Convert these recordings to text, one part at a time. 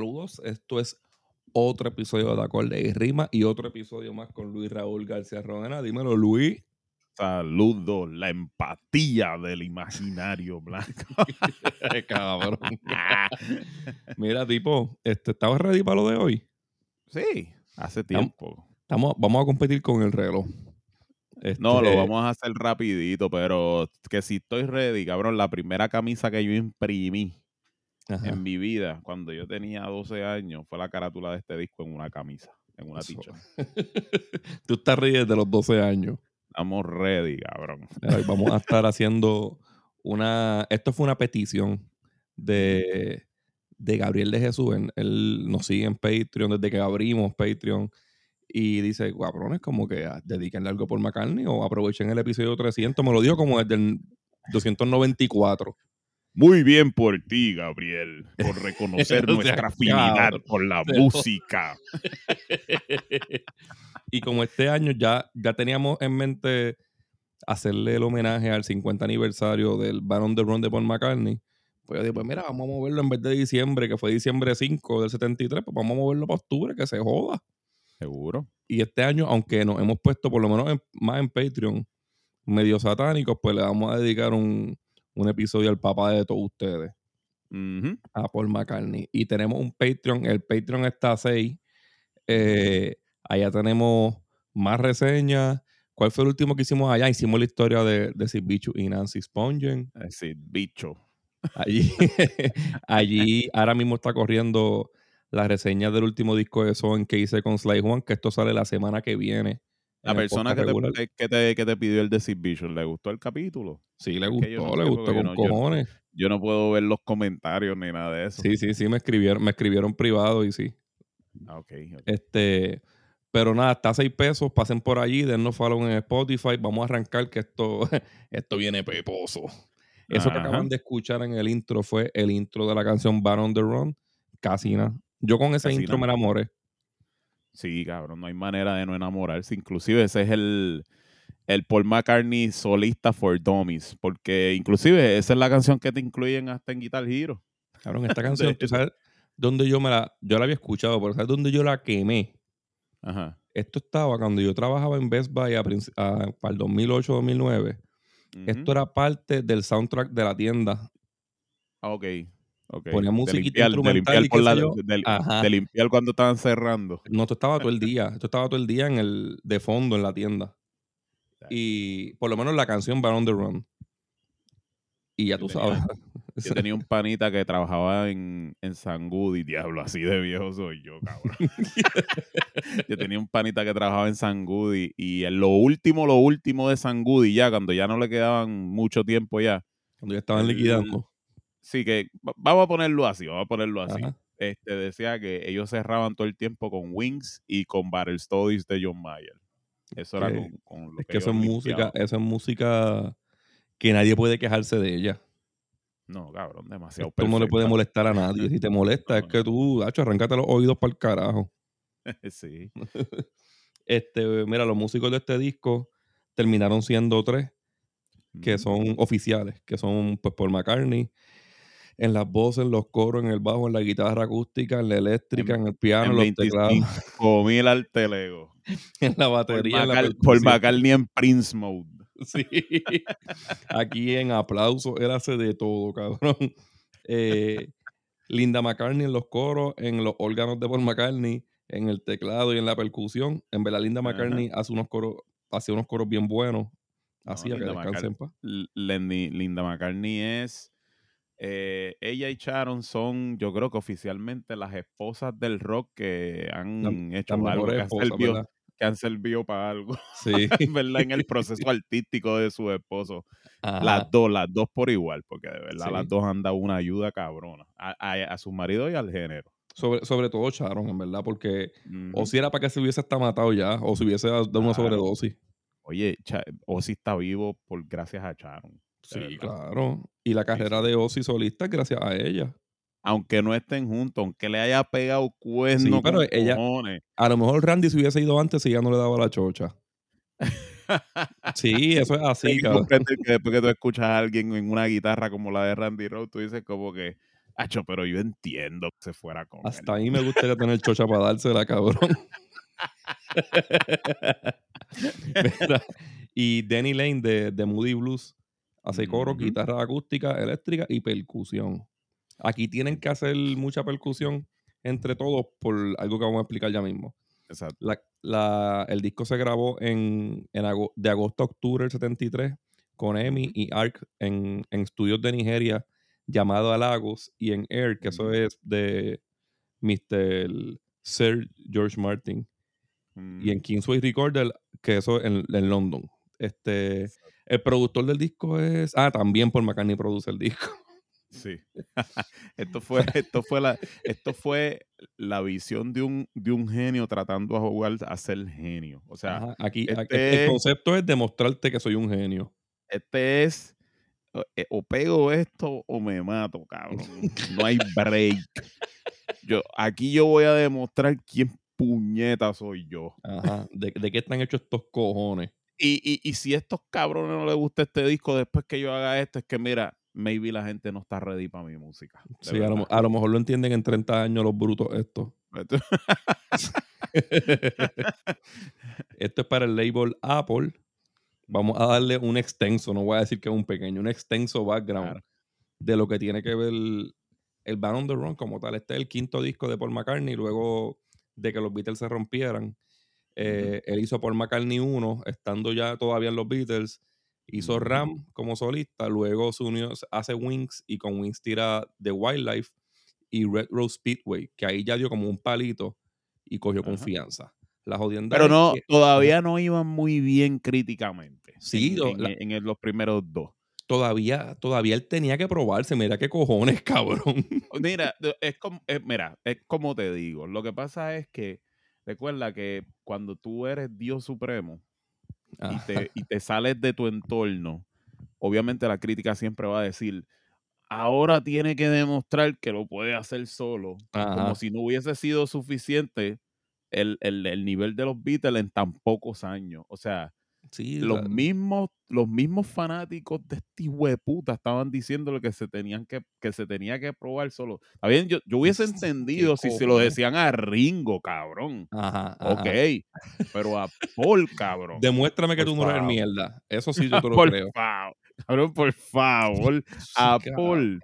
Saludos, esto es otro episodio de Acorde y Rima y otro episodio más con Luis Raúl García Rodena. Dímelo, Luis. Saludos, la empatía del imaginario blanco. Cabrón. Mira, tipo, este, ¿estabas ready para lo de hoy? Sí, hace tiempo. Estamos, vamos a competir con el reloj. No, lo Este, vamos a hacer rapidito, pero que si estoy ready, cabrón, la primera camisa que yo imprimí ajá. en mi vida, cuando yo tenía 12 años, fue la carátula de este disco en una camisa, en una t-shirt. Tú estás ready desde los 12 años. Estamos ready, cabrón. Ay, Vamos a estar haciendo una. Esto fue una petición de, de Gabriel de Jesús. Él, él nos sigue en Patreon desde que abrimos Patreon. Y dice, cabrones, como que ah, dedíquenle algo por McCartney o aprovechen el episodio 300. Me lo dijo como desde el 294. Muy bien por ti, Gabriel, por reconocer nuestra afinidad por la música. y como este año ya, ya teníamos en mente hacerle el homenaje al 50 aniversario del Band on the Run de Paul McCartney, pues yo dije, pues mira, vamos a moverlo en vez de diciembre, que fue diciembre 5 del 73, pues vamos a moverlo para octubre, que se joda. Seguro. Y este año, aunque nos hemos puesto por lo menos en- más en Patreon, medio satánicos, pues le vamos a dedicar un, un episodio al papá de todos ustedes Ujú. a Paul McCartney. Y tenemos un Patreon, el Patreon está a 6. Eh, allá tenemos más reseñas. ¿Cuál fue el último que hicimos allá? Hicimos la historia de, de Sid Bichu y Nancy Spongen. Decir, bicho. Allí, allí ahora mismo está corriendo la reseña del último disco de Son que hice con Sly Juan, que esto sale la semana que viene. La persona que te, que, te, que te pidió el de Sid Vicious, ¿le gustó el capítulo? Sí, le gustó, no le gustó con no- cojones. Yo no puedo ver los comentarios ni nada de eso. Sí, sí, sí, me escribieron, me escribieron privado y sí. Ah, ok, ok. Este, pero nada, está a 6 pesos. Pasen por allí, dennos follow en Spotify. Vamos a arrancar que esto, esto viene peposo. Eso que acaban de escuchar en el intro fue el intro de la canción Bad on the Run. Casi nada. Yo con ese intro me enamoré. Sí, cabrón, no hay manera de no enamorarse. Inclusive ese es el, el Paul McCartney solista for Dummies. Porque inclusive esa es la canción que te incluyen hasta en Guitar Hero. Cabrón, esta canción, ¿tú sabes dónde yo me la... Yo la había escuchado, pero ¿sabes dónde yo la quemé? Ajá. Esto estaba cuando yo trabajaba en Best Buy a a- para el 2008-2009. Esto Ujú. era parte del soundtrack de la tienda. Ah, ok. Ponía De musiquita de instrumental limpiar y por qué la- de- de limpiar cuando estaban cerrando. No, esto estaba todo el día. Esto estaba todo el día en el de fondo en la tienda. Y por lo menos la canción Bad on the Run. Y ya tú tenía- sabes. Yo tenía un panita que trabajaba en, en San Goody, diablo, así de viejo soy yo, cabrón. yo tenía un panita que trabajaba en San Goody y en lo último, lo último de San Goody, ya cuando ya no le quedaban mucho tiempo ya. Cuando ya estaban liquidando. Sí, que va- vamos a ponerlo así, vamos a ponerlo así. Ajá. Este decía que ellos cerraban todo el tiempo con Wings y con Battle Studies de John Mayer. Eso era con, con lo Es que que eso es música, eso es música que nadie puede quejarse de ella. No, cabrón, demasiado Tú no le puede perfecta. molestar a nadie. Si te molesta, es No, que tú, hacho, arráncate los oídos para el carajo. sí. Este, mira, los músicos de este disco terminaron siendo tres. que son oficiales, que son pues Paul McCartney, en las voces, en los coros, en el bajo, en la guitarra acústica, en la eléctrica, en, el piano, en, los teclados, 25 mil altelego. en la Paul, batería, en la Paul percusión. McCartney en Prince Mode. Sí. Aquí en aplauso, él hace de todo, cabrón. Eh, Linda McCartney en los coros, en los órganos de Paul McCartney, en el teclado y en la percusión. En verdad, Linda Ajá. McCartney hace unos coros, hacía unos coros bien buenos. No, Hacía que Linda descanse en paz. Linda McCartney es. Eh, ella y Sharon son, yo creo que oficialmente las esposas del rock que han hecho algo, que han, servido, ¿verdad? que han servido para algo, Sí. ¿verdad? En el proceso artístico de su esposo. Ajá. Las dos, las dos por igual, porque de verdad Sí. las dos han dado una ayuda cabrona a, a, a su marido y al género. Sobre, sobre todo Sharon, en verdad, porque o si era para que se hubiese hasta matado ya, o si hubiese dado una Claro. sobredosis. Oye, Cha- Ozzy está vivo por gracias a Sharon. Sí, claro. Y la carrera sí. de Ozzy solista es gracias a ella. Aunque no estén juntos, aunque le haya pegado cuerno pero con ella- cojones. A lo mejor Randy se hubiese ido antes si ya no le daba la chocha. Sí, eso es así, cabrón. que después que tú escuchas a alguien en una guitarra como la de Randy Rhodes, tú dices como que, Hacho, pero yo entiendo que se fuera con Hasta a mí me gustaría tener chocha para dársela, cabrón. Mira, y Danny Lane de, de Moody Blues hace coro, guitarra acústica, eléctrica y percusión. Aquí tienen que hacer mucha percusión entre todos por algo que vamos a explicar ya mismo. Exacto. La- la- el disco se grabó en, en de agosto a octubre del 73 con Emi y Ark en, en estudios de Nigeria llamado Lagos y en Air, que eso es de Mr. Sir George Martin y en Mm, Kingsway Recorder, que eso en, en London. Este, el productor del disco es. Ah, también Paul McCartney produce el disco. Sí. esto fue, esto fue la, esto fue la visión de un, de un genio tratando a jugar a ser genio. O sea, Ajá, aquí, aquí- este- el concepto es demostrarte que soy un genio. este es o- eh, o pego esto o me mato, cabrón. No hay break. Yo, aquí yo voy a demostrar quién puñeta soy yo. Ajá. ¿De, de qué están hechos estos cojones? Y, y, y si a estos cabrones no les gusta este disco después que yo haga esto, es que mira, maybe la gente no está ready para mi música. Sí, a lo, a lo mejor lo entienden en 30 años los brutos estos. Esto es para el label Apple. Vamos a darle un extenso, no voy a decir que es un pequeño, un extenso background Claro. de lo que tiene que ver el, el Band on the Run como tal. Este es el quinto disco de Paul McCartney luego de que los Beatles se rompieran. Eh, Él hizo Paul McCartney 1, estando ya todavía en los Beatles. Hizo Ujú. Ram como solista, luego se unió, hace Wings y con Wings tira The Wildlife y Red Rose Speedway, que ahí ya dio como un palito y cogió Ajá. confianza. La jodienda Pero no, que todavía no iban muy bien críticamente. Sí, en, lo- en- la- en el- los primeros dos. todavía, todavía él tenía que probarse. Mira qué cojones, cabrón. Mira, es como, es- mira, es como te digo. Lo que pasa es que recuerda que cuando tú eres Dios supremo y Ah, te, y te sales de tu entorno, obviamente la crítica siempre va a decir, ahora tiene que demostrar que lo puede hacer solo, Ajá. como si no hubiese sido suficiente el, el- el nivel de los Beatles en tan pocos años. O sea, sí, los mismos, los mismos fanáticos de este hijo de puta estaban diciéndole que se tenían que, que se tenía que probar solo. Está bien, yo, yo hubiese ¿Qué entendido si se lo decían a Ringo, cabrón. Ajá, Ok, ajá. pero a Paul, cabrón. Demuéstrame que Por tú no eres favor. mierda. Eso sí yo te lo por creo. favor, cabrón, por favor. A Paul.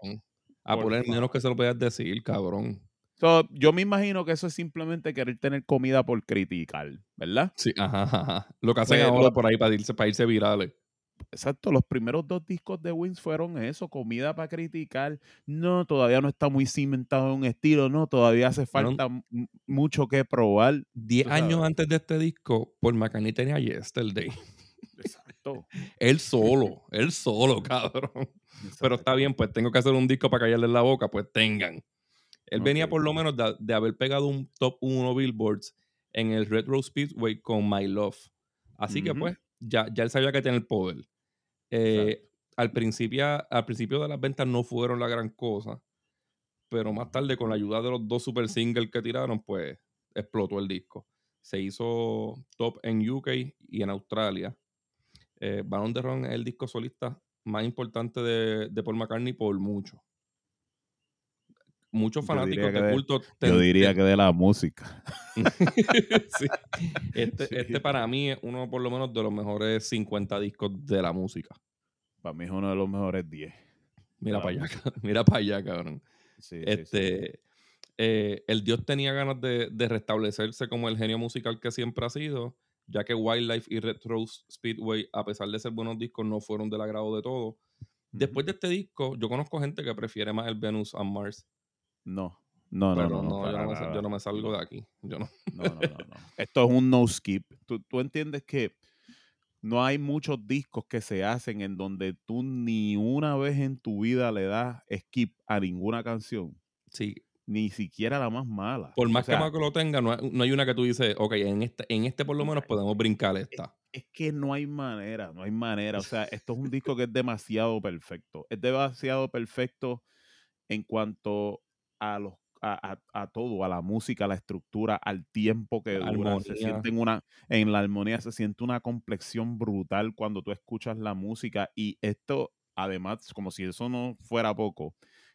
A Paul es menos favor. que se lo puedas decir, cabrón. So, yo me imagino que eso es simplemente querer tener comida por criticar, ¿verdad? Sí, ajá, ajá. Lo que hacen Pues, ahora lo- por ahí para irse, para irse virales. Exacto, los primeros dos discos de Wings fueron eso, comida para criticar. No, todavía no está muy cimentado en un estilo, no, todavía hace falta mucho que probar. Diez años antes de este disco, Paul McCartney tenía Yesterday. Exacto. Él solo, él solo, cabrón. Pero está bien, pues tengo que hacer un disco para callarle la boca, pues tengan. Él venía por lo menos de, de haber pegado un top 1 Billboards en el Red Rose Speedway con My Love. Así que pues ya, ya él sabía que tenía el poder. Eh, al, principio, al principio de las ventas no fueron la gran cosa, pero más tarde con la ayuda de los dos super singles que tiraron, pues explotó el disco. Se hizo top en UK y en Australia. Eh, Van on the Run es el disco solista más importante de, de Paul McCartney por mucho. Muchos fanáticos de culto. Yo diría ten- que de la música. Sí. Este, Sí. este para mí es uno por lo menos de los mejores 50 discos de la música. Para mí es uno de los mejores 10. Mira para allá, mira para allá, cabrón. Sí. Este, eh, el Dios tenía ganas de, de restablecerse como el genio musical que siempre ha sido, ya que Wildlife y Red Rose Speedway, a pesar de ser buenos discos, no fueron del agrado de todos. Después de este disco, yo conozco gente que prefiere más el Venus and Mars. No, no, no, no. no, yo, no me, yo no me salgo de aquí. Yo no. No, no, no, no. Esto es un no skip. Tú, tú entiendes que no hay muchos discos que se hacen en donde tú ni una vez en tu vida le das skip a ninguna canción, Sí, ni siquiera la más mala. por O más sea, que Marco lo tenga, no hay, no hay una que tú dices, ok, en este, en este por lo menos podemos brincar esta. es que no hay manera, no hay manera. O sea, esto es un disco que es demasiado perfecto. Es demasiado perfecto en cuanto a los a, todo, a la música, a la estructura, al tiempo que dura. Se Armonía. una, en la armonía se siente una complexión brutal cuando tú escuchas la música. Y esto, además, como si eso no fuera poco,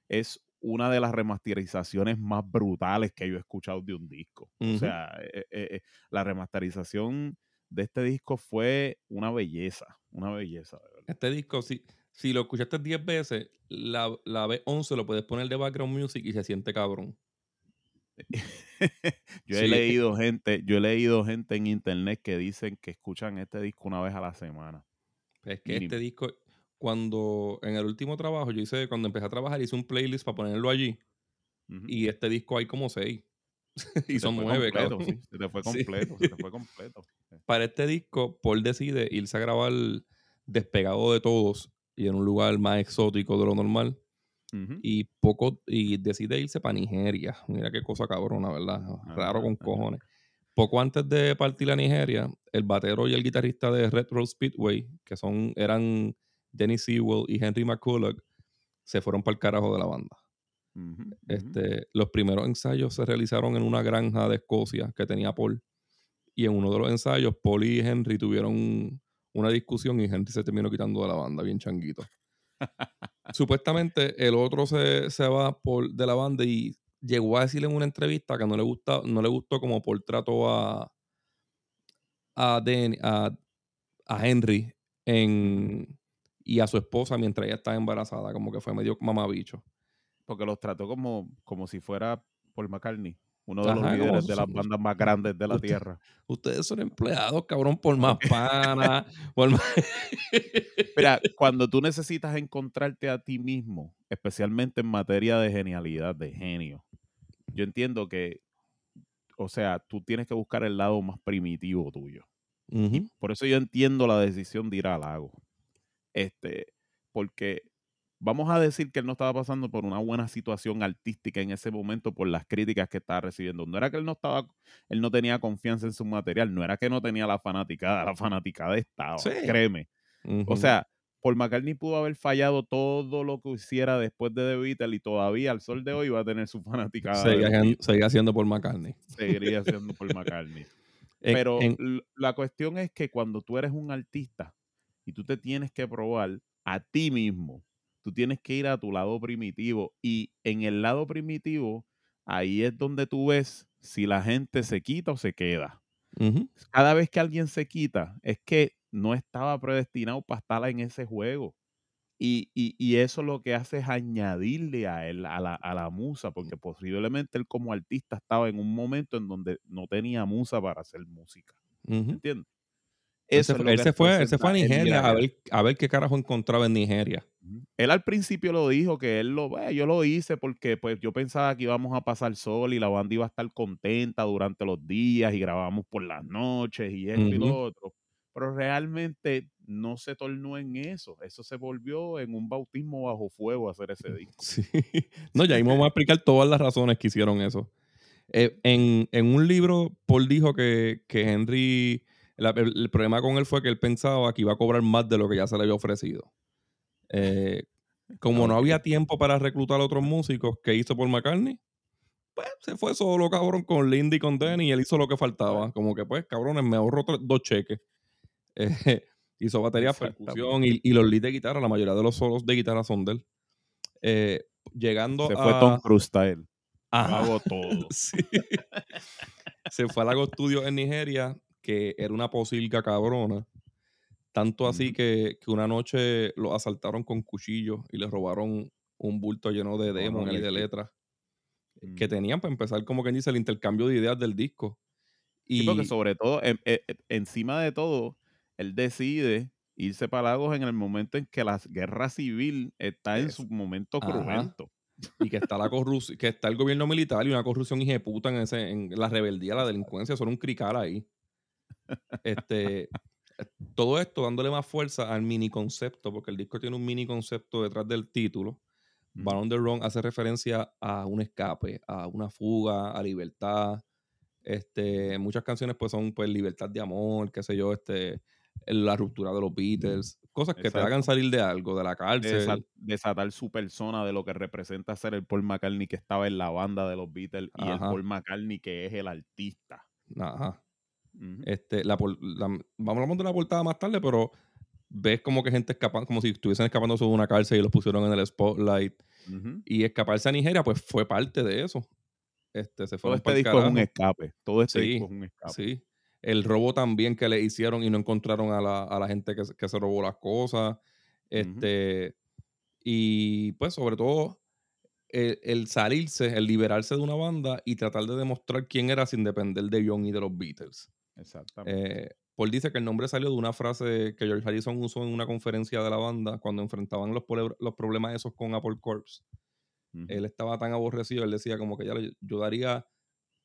es una de las remasterizaciones más brutales que yo he escuchado de un disco. O sea, eh, eh, eh, la remasterización de este disco fue una belleza, una belleza. Este disco, si, si lo escuchaste 10 veces, la, la vez 11 lo puedes poner de background music y se siente cabrón. yo he leído gente, yo he leído gente en internet que dicen que escuchan este disco una vez a la semana. Es que este disco, cuando en el último trabajo, yo hice, cuando empecé a trabajar, hice un playlist para ponerlo allí. Y este disco hay como seis. y son nueve, completo, Se te fue completo, se te fue completo. Para este disco, Paul decide irse a grabar despegado de todos y en un lugar más exótico de lo normal. Y poco, y decide irse para Nigeria. Mira qué cosa cabrona, ¿verdad? Raro con cojones. Poco antes de partir a Nigeria, el batero y el guitarrista de Red Rose Speedway, que son, eran Dennis Sewell y Henry McCulloch, se fueron para el carajo de la banda. este, los primeros ensayos se realizaron en una granja de Escocia que tenía Paul. Y en uno de los ensayos, Paul y Henry tuvieron una discusión y Henry se terminó quitando de la banda, bien changuito. Supuestamente el otro se, va por, de la banda y llegó a decirle en una entrevista que no le, gusta, no le gustó como por trato a, a, a, Henry en, y a su esposa mientras ella estaba embarazada, como que fue medio mamabicho. Porque los trató como, como si fuera Paul McCartney. Uno de los líderes de las bandas más grandes de la tierra. Ustedes son empleados, cabrón, por más pana. Mira, cuando tú necesitas encontrarte a ti mismo, especialmente en materia de genialidad, de genio, yo entiendo que, o sea, tú tienes que buscar el lado más primitivo tuyo. por eso yo entiendo la decisión de ir al lago. Este, porque vamos a decir que él no estaba pasando por una buena situación artística en ese momento por las críticas que estaba recibiendo. No era que él no estaba, él no tenía confianza en su material, no era que no tenía la fanaticada, la fanaticada estaba, créeme. O sea, Paul McCartney pudo haber fallado todo lo que hiciera después de The Beatles y todavía al sol de hoy va a tener su fanaticada. Seguía, siendo Paul McCartney. Seguiría siendo Paul McCartney. Pero la cuestión es que cuando tú eres un artista y tú te tienes que probar a ti mismo, tú tienes que ir a tu lado primitivo y en el lado primitivo, ahí es donde tú ves si la gente se quita o se queda. Cada vez que alguien se quita, es que no estaba predestinado para estar en ese juego. Y, eso lo que hace es añadirle a él, a la, a la, musa, porque posiblemente él como artista estaba en un momento en donde no tenía musa para hacer música. ¿Entiendes? Él, se, fue, fue a Nigeria a ver, a ver, qué carajo encontraba en Nigeria. Él al principio lo dijo que él lo, yo lo hice porque pues yo pensaba que íbamos a pasar sol y la banda iba a estar contenta durante los días y grabamos por las noches y esto y lo otro. Pero realmente no se tornó en eso. Eso se volvió en un bautismo bajo fuego hacer ese disco. Sí. No, ya vamos a explicar todas las razones que hicieron eso. Eh, en, en, un libro, Paul dijo que, que Henry el, problema con él fue que él pensaba que iba a cobrar más de lo que ya se le había ofrecido. Eh, como no había tiempo para reclutar a otros músicos, ¿qué hizo Paul McCartney? Pues se fue solo, cabrón, con Lindy y con Denny y él hizo lo que faltaba. Como que, pues, cabrones, me ahorro dos cheques. Eh, hizo batería, percusión y, los leads de guitarra. La mayoría de los solos de guitarra son de él. Eh, llegando se fue Tom Cruise style. Hago todo. se fue al Lago Studio en Nigeria que era una posilga cabrona. Tanto así que, una noche lo asaltaron con cuchillos y le robaron un bulto lleno de demos y de letras que mm. tenían para empezar, como quien dice, el intercambio de ideas del disco. Y porque sobre todo, em, e, e, encima de todo, él decide irse para Lagos en el momento en que la guerra civil está en su momento cruento. Y que está la corrupción, que está el gobierno militar y una corrupción puta en ese, en la rebeldía, la delincuencia, son un crical ahí. Este, todo esto dándole más fuerza al mini concepto, porque el disco tiene un mini concepto detrás del título. Mm. on the Run hace referencia a un escape, a una fuga, a libertad. Este, muchas canciones pues son pues libertad de amor, qué sé yo, este, la ruptura de los Beatles, cosas que te hagan salir de algo, de la cárcel. desa- desatar su persona de lo que representa ser el Paul McCartney que estaba en la banda de los Beatles y el. Paul McCartney que es el artista. Ajá. Este, la, vamos a hablar de la portada más tarde, pero ves como que gente escapando, como si estuviesen escapándose de una cárcel y los pusieron en el spotlight. Y escaparse a Nigeria, pues fue parte de eso. Este, se Todo este disco es un escape. Todo este Sí, disco es un escape. Sí. El robo también que le hicieron y no encontraron a la, a la gente que, se- que se robó las cosas. Este. Y pues, sobre todo, el, el salirse, el liberarse de una banda y tratar de demostrar quién era sin depender de John y de los Beatles. Exactamente. Eh, Paul dice que el nombre salió de una frase que George Harrison usó en una conferencia de la banda cuando enfrentaban los, los problemas esos con Apple Corps. Él estaba tan aborrecido, él decía como que ya le- yo daría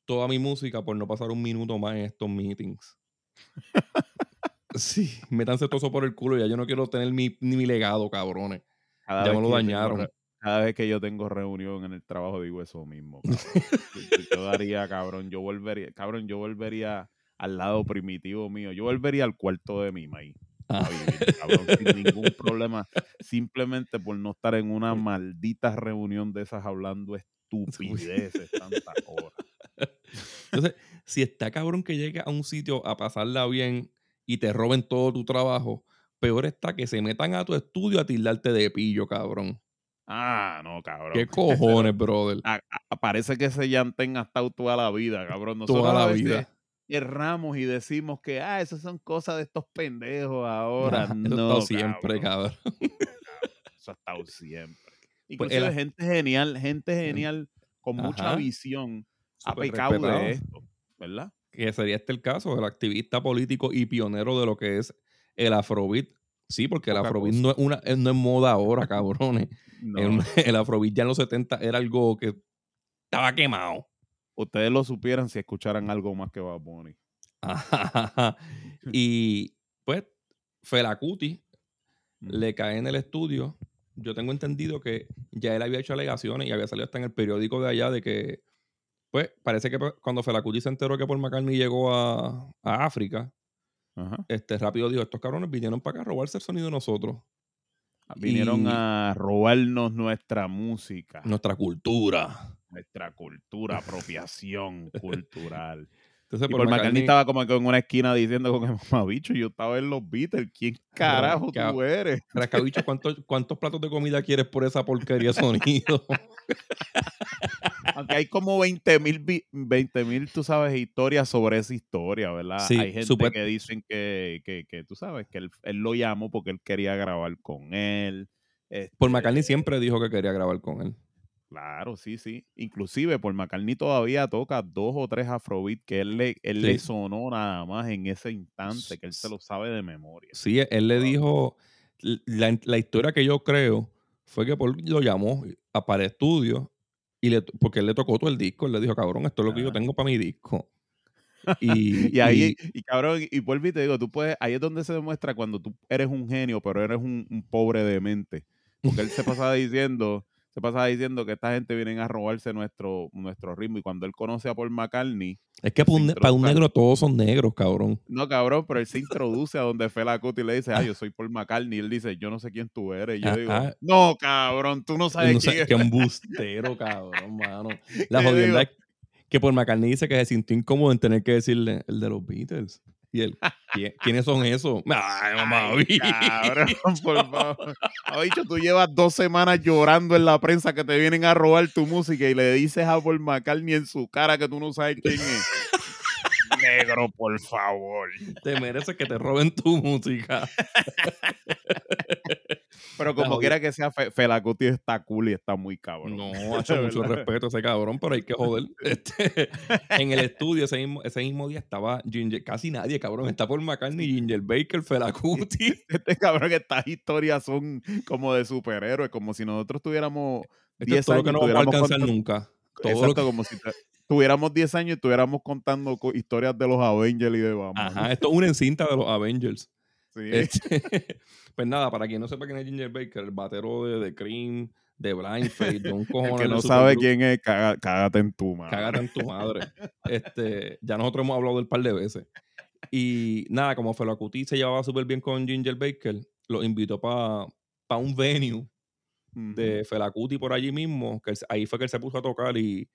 toda mi música por no pasar un minuto más en estos meetings. sí, métanse todo eso por el culo, ya yo no quiero tener mi, ni mi legado, cabrones. Cada ya me lo tengo dañaron. cada vez que yo tengo reunión en el trabajo digo eso mismo. cabrón. yo, yo daría, cabrón, yo volvería, cabrón, yo volvería al lado primitivo mío. Yo volvería al cuarto de mi maíz. Ah. cabrón, sin ningún problema, simplemente por no estar en una maldita reunión de esas hablando estupideces tantas horas. Entonces, si está cabrón que llegue a un sitio a pasarla bien y te roben todo tu trabajo, peor está que se metan a tu estudio a tildarte de pillo, cabrón. Ah, no, cabrón. ¿Qué cojones, brother? A- a- parece que ese llantén ha estado toda la vida, cabrón. Nosotros Toda la vida. Erramos y decimos que, ah, esas son cosas de estos pendejos ahora. Ajá, eso ha no, estado siempre, cabrón. cabrón. Eso ha estado siempre. Pues Inclusive el- gente genial, gente genial con mucha visión ha pecado respetado. de esto, ¿verdad? que sería este el caso, el activista político y pionero de lo que es el afrobeat. Sí, porque el afrobeat cosa. no es, una, eh, no es moda ahora, cabrones. No. El, el afrobeat ya en los 70 era algo que estaba quemado. Ustedes lo supieran si escucharan algo más que Bad Bunny. y pues Fela Kuti Mm. le cae en el estudio. Yo tengo entendido que ya él había hecho alegaciones y había salido hasta en el periódico de allá de que, pues, parece que pues, cuando Fela Kuti se enteró que Paul McCartney llegó a, a África, Ajá. este rápido dijo, estos cabrones vinieron para acá a robarse el sonido de nosotros, Vinieron Y- a robarnos nuestra música, nuestra cultura. Nuestra cultura, apropiación cultural. Entonces, Y Paul McCartney estaba como que en una esquina diciendo con el mamabicho, yo estaba en los Beatles, ¿quién carajo Ca- tú eres? Rascabicho, ¿cuántos, ¿cuántos platos de comida quieres por esa porquería sonido? Aunque hay como 20 mil, 20 mil, tú sabes, historias sobre esa historia, ¿verdad? Sí, hay gente que dicen que, que, que, tú sabes, que él, él lo llamó porque él quería grabar con él. Este, McCartney siempre dijo que quería grabar con él. Claro, sí, sí. Inclusive Paul McCartney todavía toca dos o tres afrobeat que él le, él le sonó nada más en ese instante, que él se lo sabe de memoria. Sí, él le dijo, la, la historia que yo creo fue que Paul lo llamó a para el estudio y le, porque él le tocó todo el disco, él le dijo, cabrón, esto es lo que yo tengo para mi disco. Y, Y ahí, y- y, cabrón, y vuelvo y te digo, tú puedes, ahí es donde se demuestra cuando tú eres un genio, pero eres un, un pobre de mente. Porque él se pasaba diciendo, se pasaba diciendo que esta gente viene a robarse nuestro, nuestro ritmo. Y cuando él conoce a Paul McCartney, es que para un, para negro todos son negros, cabrón. no cabrón, pero él se introduce a donde Fela Kuti y le dice, ah, yo soy Paul McCartney. Y él dice, yo no sé quién tú eres. Y yo digo, Ajá. no, cabrón, tú no sabes No quién sé, es. qué embustero, cabrón, mano. La ¿Qué jodienda es que Paul McCartney dice que se sintió incómodo en tener que decirle el de los Beatles. Y él, "¿Quién- ¿quiénes son esos? Ay, mamá, Ay, cabrón, por favor. Ha dicho, tú llevas dos semanas llorando en la prensa que te vienen a robar tu música y le dices a Paul McCartney en su cara que tú no sabes quién es. Negro, por favor. te mereces que te roben tu música. Pero como quiera que sea, Fe- Fela Kuti está cool y está muy cabrón. No, ha hecho mucho respeto a ese cabrón, pero hay que joder. Este, en el estudio ese mismo, ese mismo día estaba Ginger, casi nadie, cabrón. Está Paul McCartney, Ginger Baker, Fela Kuti. Este cabrón, estas historias son como de superhéroes, como si nosotros tuviéramos Esto 10 es todo lo años que no vamos a alcanzar nunca. Todo Exacto, que- como si tuviéramos 10 años y estuviéramos contando co- historias de los Avengers y de Batman. Ajá, esto es una encinta de los Avengers. Sí. Este, pues nada, para quien no sepa quién es Ginger Baker, el batero de The Cream, de Blindface, de un El cojón. que no sabe quién es, caga- cágate en tu madre. Cágate en tu madre. Este, ya nosotros hemos hablado del par de veces. Y nada, como Felacuti se llevaba súper bien con Ginger Baker, lo invitó para un venue de Felacuti por allí mismo, que ahí fue que él se puso a tocar y,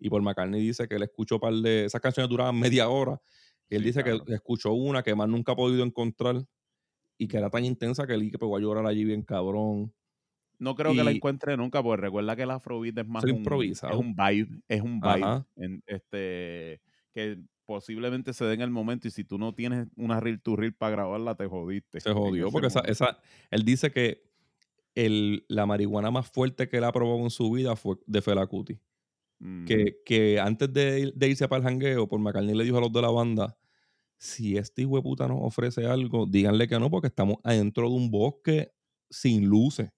y por McCartney dice que él escuchó un par de... Esas canciones duraban media hora. Y él dice que escuchó una que más nunca ha podido encontrar y que era tan intensa que él que pegó a llorar allí bien cabrón. No creo que la encuentre nunca, porque recuerda que el afrobeat es más un, es un vibe, es un vibe en, este que posiblemente se dé en el momento y si tú no tienes una reel to reel para grabarla te jodiste. Se jodió porque esa, esa, él dice que el, la marihuana más fuerte que él ha probado en su vida fue de Fela Kuti. Mm. Que, que, antes de, de, irse para el jangueo, por McCartney le dijo a los de la banda, si este hijo de puta nos ofrece algo, díganle que no, porque estamos adentro de un bosque sin luces.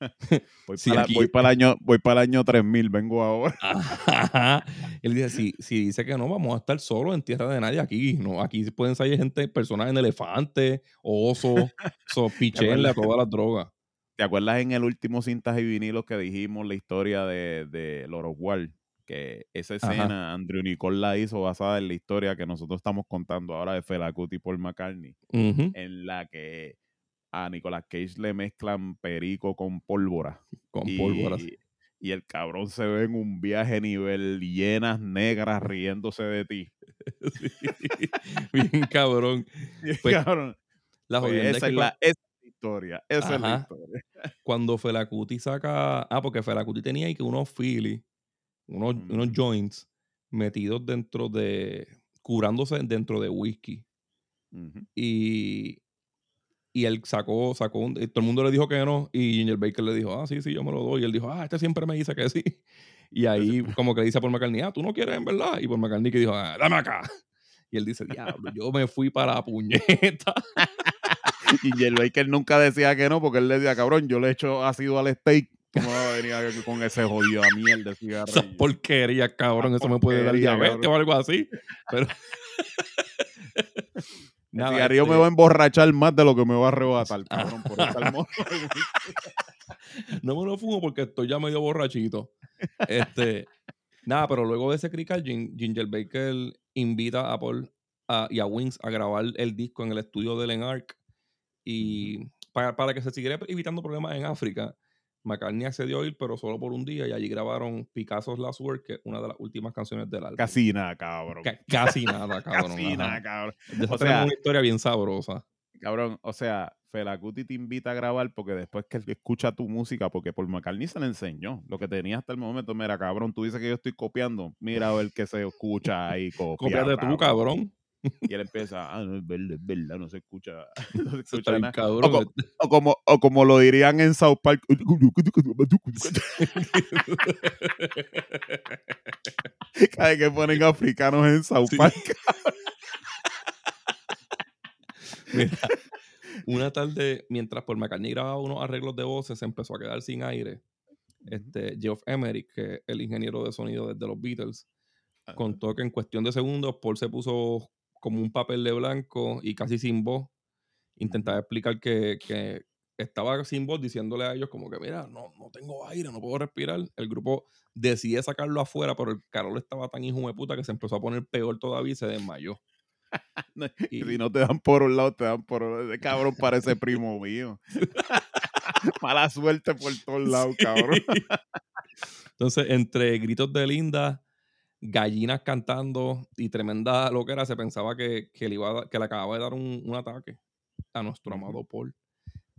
voy, para, el año, voy para el año 3000, vengo ahora. Él dice, si, si dice que no, vamos a estar solos en tierra de nadie aquí. No, aquí pueden salir gente, personas en elefantes, osos, so, pichenle a todas las drogas. ¿Te acuerdas en el último cintas y vinilos que dijimos la historia de, de Lord of War? Que esa escena Andrew Nicole la hizo basada en la historia que nosotros estamos contando ahora de Fela Kuti y Paul McCartney, en la que a Nicolas Cage le mezclan perico con pólvora. Con pólvora. Y el cabrón se ve en un viaje nivel llenas negras riéndose de ti. Bien cabrón. Pues, cabrón. La pues esa, es la, historia. Esa es la historia. Cuando Felacuti saca. Ah, porque Felacuti tenía ahí que unos Philly, unos, unos joints metidos dentro de. curándose dentro de whisky. Y y él sacó, sacó un, todo el mundo le dijo que no, y Ginger Baker le dijo, ah, sí, sí, yo me lo doy. Y él dijo, ah, este siempre me dice que sí. Y ahí como que le dice a Paul McCartney, ah, tú no quieres en verdad. Y Paul McCartney que dijo, ah, dame acá. Y él dice, diablo, yo me fui para la puñeta. Ginger Baker nunca decía que no, porque él le decía, cabrón, yo le echo ácido al steak. ¿Cómo venía con ese jodido a miel de cigarro? Esa porquería, cabrón, eso me puede dar diabetes o algo así. Pero... Nada, el cigarrillo me este va a emborrachar más de lo que me va a arrebatar, cabrón, por No me lo fumo porque estoy ya medio borrachito. Este, nada, pero luego de ese crical, Ginger Baker invita a Paul y a Wings a grabar el disco en el estudio de Len Arc. Y para, para que se siguiera evitando problemas en África, McCartney accedió a ir, pero solo por un día, y allí grabaron Picasso's Last Word, que es una de las últimas canciones del álbum. Casi nada, cabrón. casi nada, cabrón. casi nada, cabrón. o sea, una historia bien sabrosa. Cabrón, o sea, Felacuti te invita a grabar porque después que escucha tu música, porque por McCartney se le enseñó. Lo que tenía hasta el momento, mira, cabrón, tú dices que yo estoy copiando. Mira a ver qué se escucha ahí. Copia, Cópiate tú, cabrón. Y él empieza, ah, no es verdad, es verdad, no se escucha, no se escucha nada. O, como, o, como, lo dirían en South Park. Cada vez que ponen africanos en South Park. Mira, una tarde, mientras por McCartney grababa unos arreglos de voces, se empezó a quedar sin aire. Este, Geoff Emerick, que es el ingeniero de sonido desde los Beatles, contó que en cuestión de segundos Paul se puso como un papel de blanco y casi sin voz, intentaba explicar que, que, estaba sin voz diciéndole a ellos como que, mira, no, no tengo aire, no puedo respirar. El grupo decide sacarlo afuera, pero el Carol estaba tan hijo de puta que se empezó a poner peor todavía y se desmayó. y si no te dan por un lado, te dan por otro. Ese cabrón parece primo mío. Mala suerte por todos lados, cabrón. Entonces, entre gritos de Linda, gallinas cantando y tremenda lo que era, se pensaba que, que, le, iba que le acababa de dar un, un ataque a nuestro amado Paul.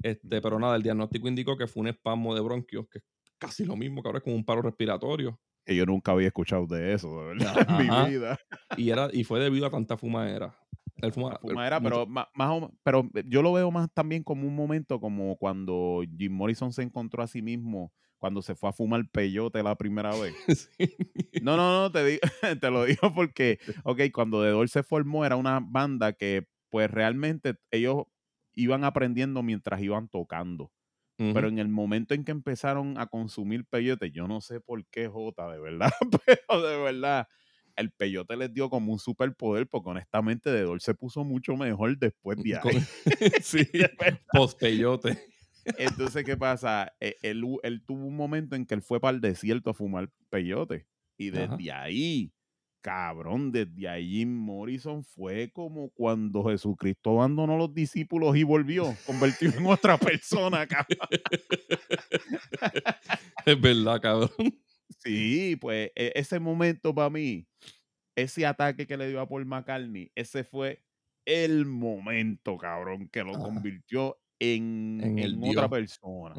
Este, pero nada, el diagnóstico indicó que fue un espasmo de bronquios, que es casi lo mismo que ahora es como un paro respiratorio. Que yo nunca había escuchado de eso, de verdad, en mi vida. Y, era, y fue debido a tanta fumadera. El fuma, fumadera, pero, más, pero yo lo veo más también como un momento como cuando Jim Morrison se encontró a sí mismo cuando se fue a fumar peyote la primera vez. No, no, no, te, te lo digo porque, ok, cuando The Doors se formó era una banda que pues realmente ellos iban aprendiendo mientras iban tocando. Pero en el momento en que empezaron a consumir peyote, yo no sé por qué, Jota, de verdad, pero de verdad, el peyote les dio como un superpoder, porque honestamente The Doors se puso mucho mejor después de ahí. sí, post peyote. Entonces, ¿qué pasa? E, él, él, tuvo un momento en que él fue para el desierto a fumar peyote. Y desde ahí, cabrón, desde allí Morrison fue como cuando Jesucristo abandonó a los discípulos y volvió, convertido en otra persona, cabrón. es verdad, cabrón. Sí, pues e, ese momento para mí, ese ataque que le dio a Paul McCartney, ese fue el momento, cabrón, que lo convirtió en, en, otra persona.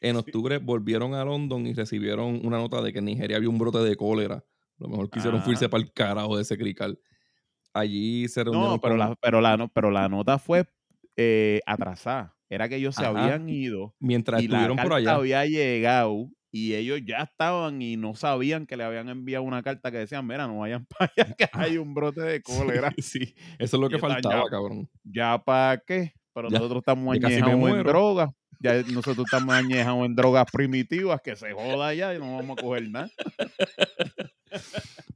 En, octubre volvieron a London y recibieron una nota de que en Nigeria había un brote de cólera. lo mejor quisieron irse para el carajo de ese crical. Allí se reunieron. No, pero, la, pero, la, pero la nota fue eh, atrasada. Era que ellos se habían ido. Mientras estuvieron por allá. había llegado y ellos ya estaban y no sabían que le habían enviado una carta que decían, mira, no vayan para allá que hay un brote de cólera. sí, eso es lo que faltaba, cabrón. ¿Ya para qué? Pero nosotros estamos añejados en drogas. Ya nosotros estamos añejados en drogas primitivas, que se joda ya y no vamos a coger nada.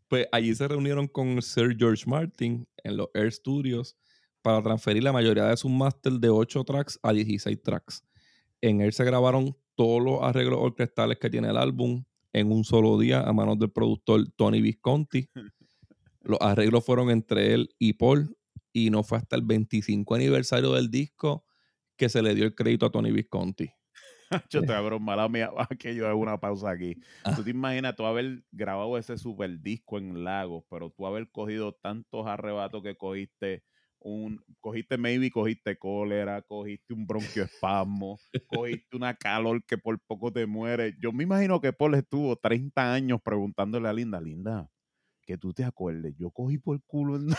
pues allí se reunieron con Sir George Martin en los Air Studios para transferir la mayoría de sus máster de 8 tracks a 16 tracks. En él se grabaron todos los arreglos orquestales que tiene el álbum en un solo día a manos del productor Tony Visconti. Los arreglos fueron entre él y Paul y no fue hasta el 25 aniversario del disco que se le dio el crédito a Tony Visconti. Yo te abro mala mía, que yo hago una pausa aquí. Tú te imaginas tú haber grabado ese super disco en Lagos, pero tú haber cogido tantos arrebatos que cogiste un, cogiste maybe, cogiste cólera, cogiste un bronquioespasmo, cogiste una calor que por poco te muere. Yo me imagino que Paul estuvo 30 años preguntándole a Linda, Linda, que tú te acuerdes, yo cogí por el culo en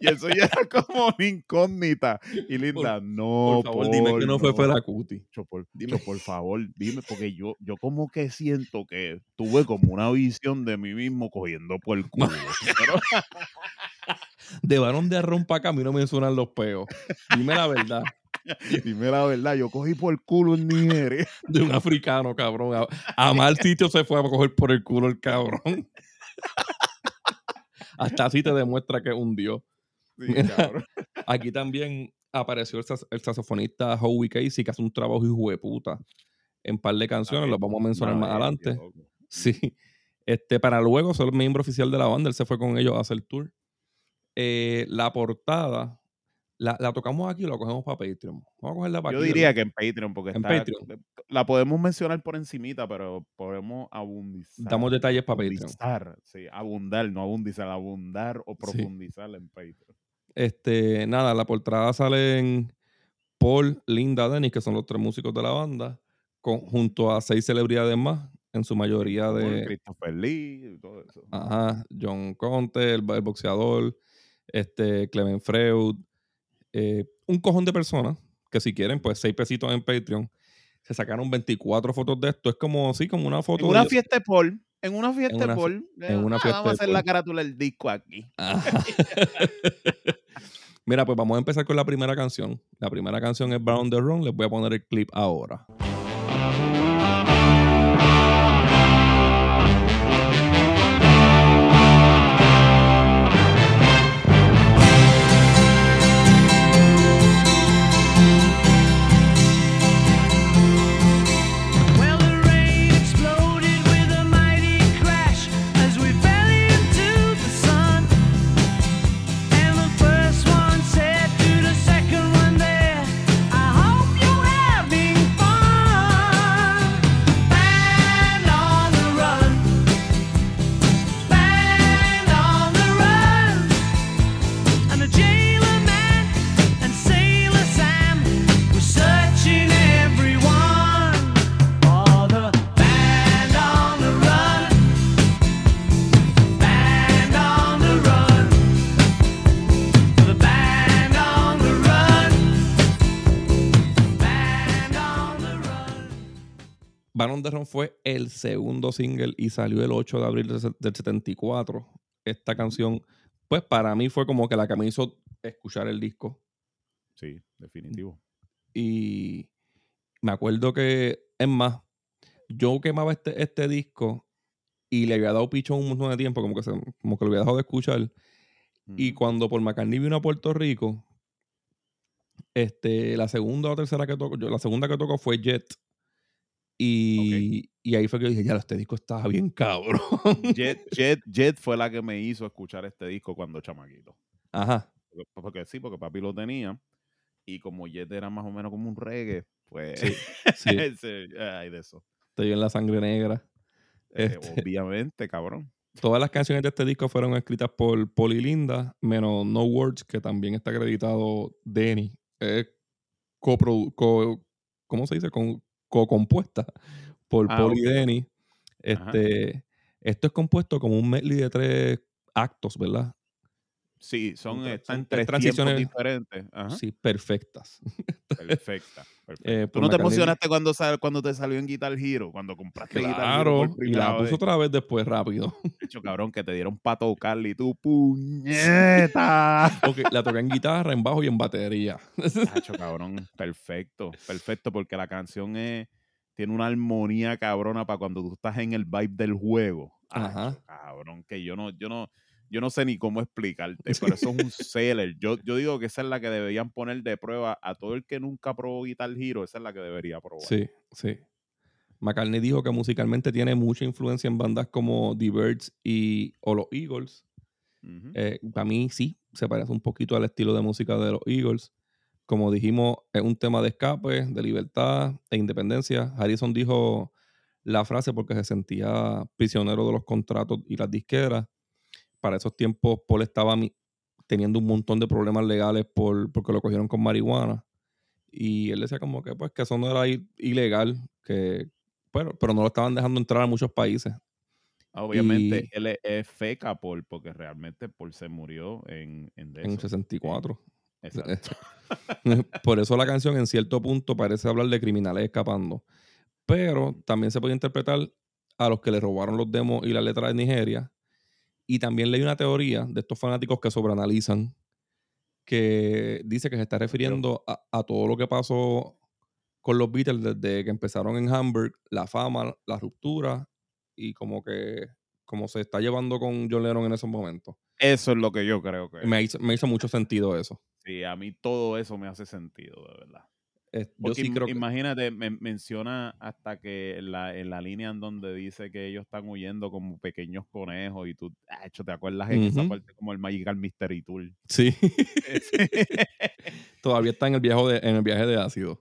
Y eso ya era como una incógnita. Y Linda, no, por favor, dime que no, fue fue Cuti. Por, dime. por favor, dime, porque yo, yo como que siento que tuve como una visión de mí mismo cogiendo por el culo. de varón de arrón para acá, a mí no me suenan los peos. Dime la verdad. Dime la verdad, yo cogí por el culo en Nigeria. De un africano, cabrón. A, mal sitio se fue a coger por el culo el cabrón. Hasta así te demuestra que es un dios. aquí también apareció el, saxofonista Howie Casey, que hace un trabajo hijo de puta en par de canciones, lo vamos a mencionar más adelante. Sí. Este, para luego ser miembro oficial de la banda, él se fue con ellos a hacer tour. Eh, la portada la, tocamos aquí o la cogemos para Patreon. Vamos a cogerla para Yo diría que en Patreon, porque en Patreon. la podemos mencionar por encimita, pero podemos abundizar. Damos detalles para Patreon. Sí, abundar, no abundizar, abundar o profundizar en Patreon. Este, nada, la portada sale en Paul, Linda, Dennis, que son los tres músicos de la banda, con, junto a seis celebridades más, en su mayoría de... Christopher Lee y todo eso. Ajá, John Conte, el, el boxeador, este, Clement Freud, eh, un cojón de personas que si quieren, pues seis pesitos en Patreon. Se sacaron 24 fotos de esto. Es como, sí, como una foto. En una fiesta de Paul. En una fiesta de Paul. En una fiesta vamos a hacer la carátula del disco aquí. Mira, pues vamos a empezar con la primera canción. La primera canción es Brown the Run. Les voy a poner el clip ahora. Baron de Ron fue el segundo single y salió el 8 de abril del 74. Esta canción, pues para mí fue como que la que me hizo escuchar el disco. Sí, definitivo. Y me acuerdo que, es más, yo quemaba este, este disco y le había dado picho un montón de tiempo, como que, se, como que lo había dejado de escuchar. Y cuando por McCartney vino a Puerto Rico, este, la segunda o tercera que tocó, la segunda que tocó fue Jet Y, y ahí fue que yo dije, ya, este disco estaba bien cabrón. Jet, Jet, Jet fue la que me hizo escuchar este disco cuando chamaquito. Ajá. Porque, porque sí, porque papi lo tenía. Y como Jet era más o menos como un reggae, pues. Sí, sí. ese- ay, de eso. Estoy en la sangre negra. Eh, Este- obviamente, cabrón. Todas las canciones de este disco fueron escritas por y Linda, menos No Words, que también está acreditado Denny. Es coprodu- co- ¿cómo se dice? Con, co-compuesta por Ah, Paul y Denny. Ajá. Este, esto es compuesto como un medley de tres actos, ¿verdad? Sí, son, están son tres transiciones- diferentes. Ajá. Sí, perfectas. Perfecta. perfecta. Eh, ¿Tú no te emocionaste cuando, sal- cuando te salió en Guitar Hero? Cuando compraste Guitar Hero Claro, y la puso vez? otra vez después rápido. Hecho, cabrón, que te dieron para tocarle y tú, puñeta. Porque la toqué en guitarra, en bajo y en batería. Hacho, cabrón, perfecto, perfecto, porque la canción es, tiene una armonía cabrona para cuando tú estás en el vibe del juego. Ajá. Cabrón, que yo no, yo no, yo no sé ni cómo explicarte, pero eso es un seller. Yo, yo digo que esa es la que deberían poner de prueba a todo el que nunca probó Guitar Hero, esa es la que debería probar. Sí, sí. McCartney dijo que musicalmente tiene mucha influencia en bandas como The Birds y, o los Eagles. Ujú. para mí sí, se parece un poquito al estilo de música de los Eagles. Como dijimos, es un tema de escape, de libertad e independencia. Harrison dijo la frase porque se sentía prisionero de los contratos y las disqueras. Para esos tiempos, Paul estaba teniendo un montón de problemas legales por, porque lo cogieron con marihuana. Y él decía como que pues que eso no era ilegal, que, pero, pero no lo estaban dejando entrar a muchos países. Obviamente, y- él es, es feca Paul, porque realmente Paul se murió en, en de En eso. 64. Exacto. Por eso la canción en cierto punto parece hablar de criminales escapando. Pero también se puede interpretar a los que le robaron los demos y la letra de Nigeria. Y también leí una teoría de estos fanáticos que sobreanalizan que dice que se está refiriendo a, a todo lo que pasó con los Beatles desde que empezaron en Hamburg, la fama, la ruptura y como que como se está llevando con John Lennon en esos momentos. Eso es lo que yo creo que Me hizo, me hizo mucho sentido eso. Sí, a mí todo eso me hace sentido, de verdad. Es- yo Porque sí im- creo que... imagínate, men- menciona hasta que en la, en la línea en donde dice que ellos están huyendo como pequeños conejos y tú, ah, hecho, ¿te acuerdas en esa Ujú. parte como el Magical Mystery Tour? Sí. Todavía está en el, viaje de, en el viaje de ácido.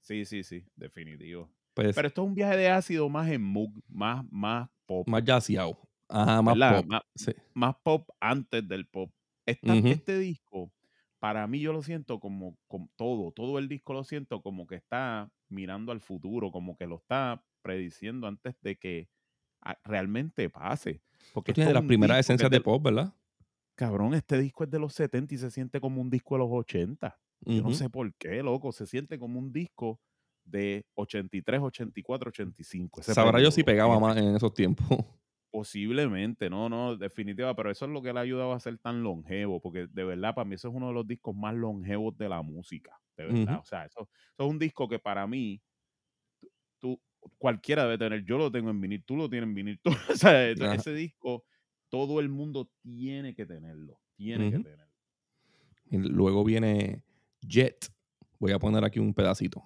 sí, sí, sí, definitivo. Pues Pero esto es un viaje de ácido más en mood, más, más pop. más jazzeado. Ajá, más ¿verdad? pop. Más, Sí. más pop antes del pop. Esta-. Este disco, para mí yo lo siento como, como todo, todo el disco lo siento como que está mirando al futuro, como que lo está prediciendo antes de que ah, realmente pase. Porque Tú es las un primeras esencias es de pop, ¿verdad? Cabrón, este disco es de los 70 y se siente como un disco de los 80. Yo no sé por qué, loco. Se siente como un disco de 83, 84, 85. Ese Sabrá yo si pegaba más en esos tiempos. Posiblemente, no, no, definitiva, pero eso es lo que le ha ayudado a ser tan longevo, porque de verdad para mí eso es uno de los discos más longevos de la música, de verdad. O sea, eso, eso es un disco que para mí, tú, cualquiera debe tener, yo lo tengo en vinil, tú lo tienes en vinil, tú- o sea, e- ese disco, todo el mundo tiene que tenerlo, tiene que tenerlo. Y luego viene Jet. Voy a poner aquí un pedacito.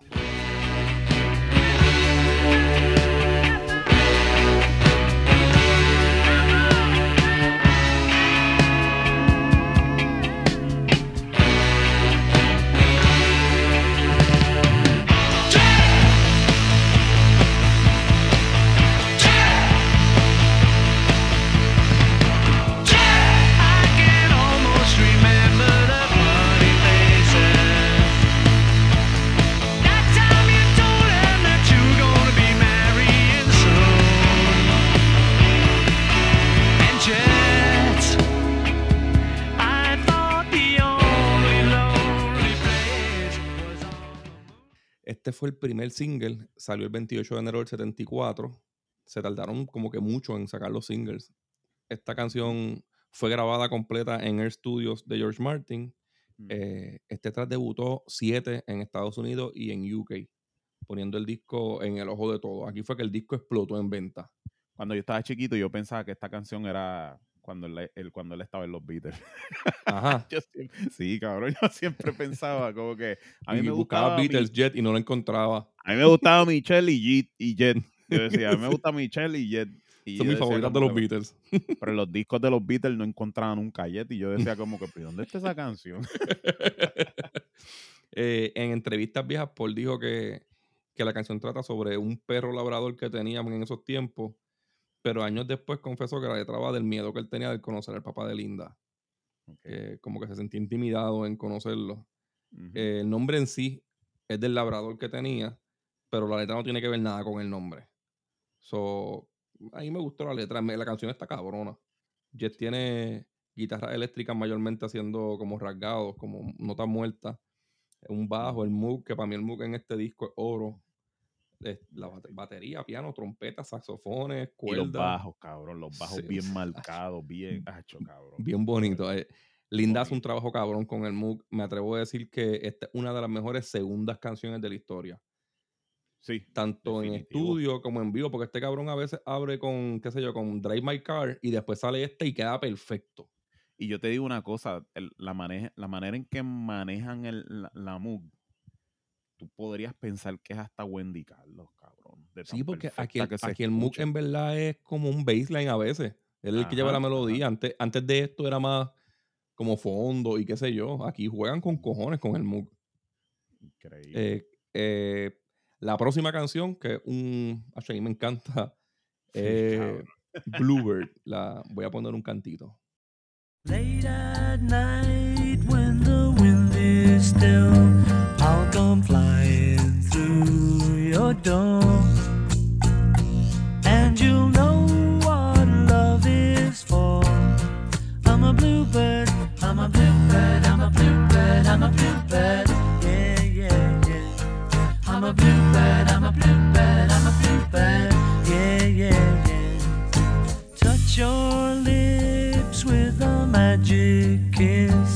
Este fue el primer single. Salió el 28 de enero del 74. Se tardaron como que mucho en sacar los singles. Esta canción fue grabada completa en Air Studios de George Martin. Mm. Eh, este track debutó 7 en Estados Unidos y en UK, poniendo el disco en el ojo de todos. Aquí fue que el disco explotó en venta. Cuando yo estaba chiquito yo pensaba que esta canción era cuando él, él- cuando él estaba en los Beatles. Ajá. Yo siempre- sí, cabrón, yo siempre pensaba como que a mí y me buscaba Beatles Mi- Jet y no lo encontraba. a mí me gustaba Michelle y Jet, y Jet. Yo decía, a mí me gusta Michelle y Jet. Y Son mis favoritas de los que- Beatles. Pero en los discos de los Beatles no encontraban un Jet y yo decía como que, ¿pero dónde está esa canción? Eh, en entrevistas viejas, Paul dijo que, que la canción trata sobre un perro labrador que teníamos en esos tiempos, pero años después confesó que la letra va del miedo que él tenía de conocer al papá de Linda. Como que se sentía intimidado en conocerlo. Eh, el nombre en sí es del labrador que tenía, pero la letra no tiene que ver nada con el nombre. So, a mí me gustó la letra. La canción está cabrona. Jet tiene guitarras eléctricas mayormente haciendo como rasgados, como notas muertas. Un bajo, el Moog, que para mí el Moog en este disco es oro. La bate- batería, piano, trompeta, saxofones, y cuerdas. los bajos, cabrón, los bajos Sí, bien ach. marcados, bien, hacho, cabrón. Bien bonito. eh. Linda hace un trabajo cabrón con el Moog. Me atrevo a decir que esta es una de las mejores segundas canciones de la historia. Sí, Tanto en estudio como en vivo, porque este cabrón a veces abre con, qué sé yo, con Drive My Car y después sale este y queda perfecto. Y yo te digo una cosa, el- la, maneja- la manera en que manejan el, la, la Moog, tú podrías pensar que es hasta Wendy Carlos, cabrón. Sí, porque aquí, el- aquí el escucha. en verdad es como un baseline a veces. Él es el que lleva la Ajá, melodía. Antes, antes de esto era más como fondo y qué sé yo. Aquí juegan con cojones con el Moog. Increíble. Eh, eh, la próxima canción, que es un. a mí me encanta. Eh. Bluebird. La, voy a poner un cantito. Late at night when the wind is still, I'll come flying through your door. And you'll know what love is for. I'm a bluebird, I'm a bluebird, I'm a bluebird, I'm a bluebird. Yeah, yeah, yeah. I'm a bluebird, I'm a bluebird, I'm a bluebird. Yeah, yeah, yeah. Touch your lips with a magic kiss,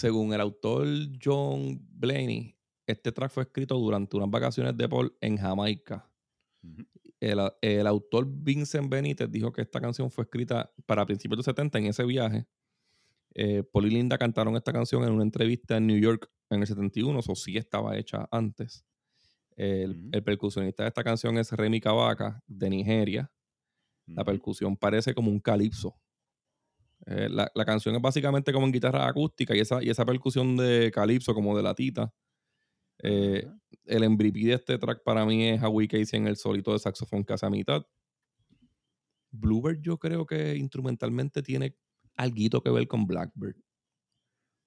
Según el autor John Blaney, este track fue escrito durante unas vacaciones de Paul en Jamaica. El, autor Vincent Benítez dijo que esta canción fue escrita para principios de 70 en ese viaje. Eh, Paul y Linda cantaron esta canción en una entrevista en New York en el 71, o sí estaba hecha antes. El, percusionista de esta canción es Remy Kabaka, de Nigeria. La percusión parece como un calipso. Eh, la, la canción es básicamente como en guitarra acústica y esa, y esa percusión de calipso, como de latita. Eh, Ajá. el MVP de este track para mí es Howie Casey en el solito de saxofón casi a mitad. Bluebird yo creo que instrumentalmente tiene algo que ver con Blackbird.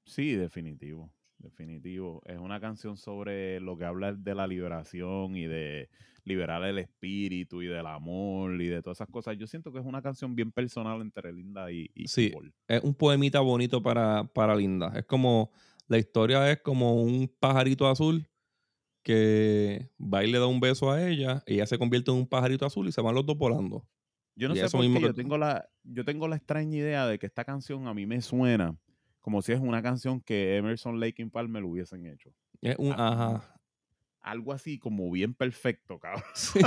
Sí, definitivo, definitivo. Es una canción sobre lo que habla de la liberación y de liberar el espíritu y del amor y de todas esas cosas. Yo siento que es una canción bien personal entre Linda y, y Sí. Paul. Es un poemita bonito para, para Linda. Es como, la historia es como un pajarito azul que va y le da un beso a ella, ella se convierte en un pajarito azul y se van los dos volando. Yo no Y sé por qué, yo tengo, la, yo tengo la extraña idea de que esta canción a mí me suena como si es una canción que Emerson Lake and Palmer lo hubiesen hecho. Es un, Ah, ajá. Algo así como bien perfecto, cabrón. Sí.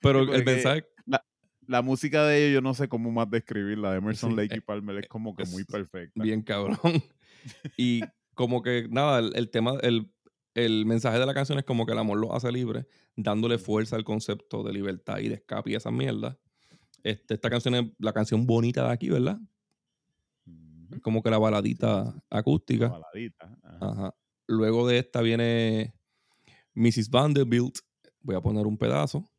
Pero el mensaje, La música de ellos, yo no sé cómo más describirla. De Emerson Sí, Lake y eh, Palmer es como que muy perfecta. bien cabrón. Y como que, nada, el, el tema, el, el mensaje de la canción es como que el amor los hace libres, dándole fuerza al concepto de libertad y de escape y esas mierdas. Este, esta canción es la canción bonita de aquí, ¿verdad? Como que la baladita acústica. baladita. ajá. Ajá. Luego de esta viene Mrs. Vanderbilt. Voy a poner un pedazo.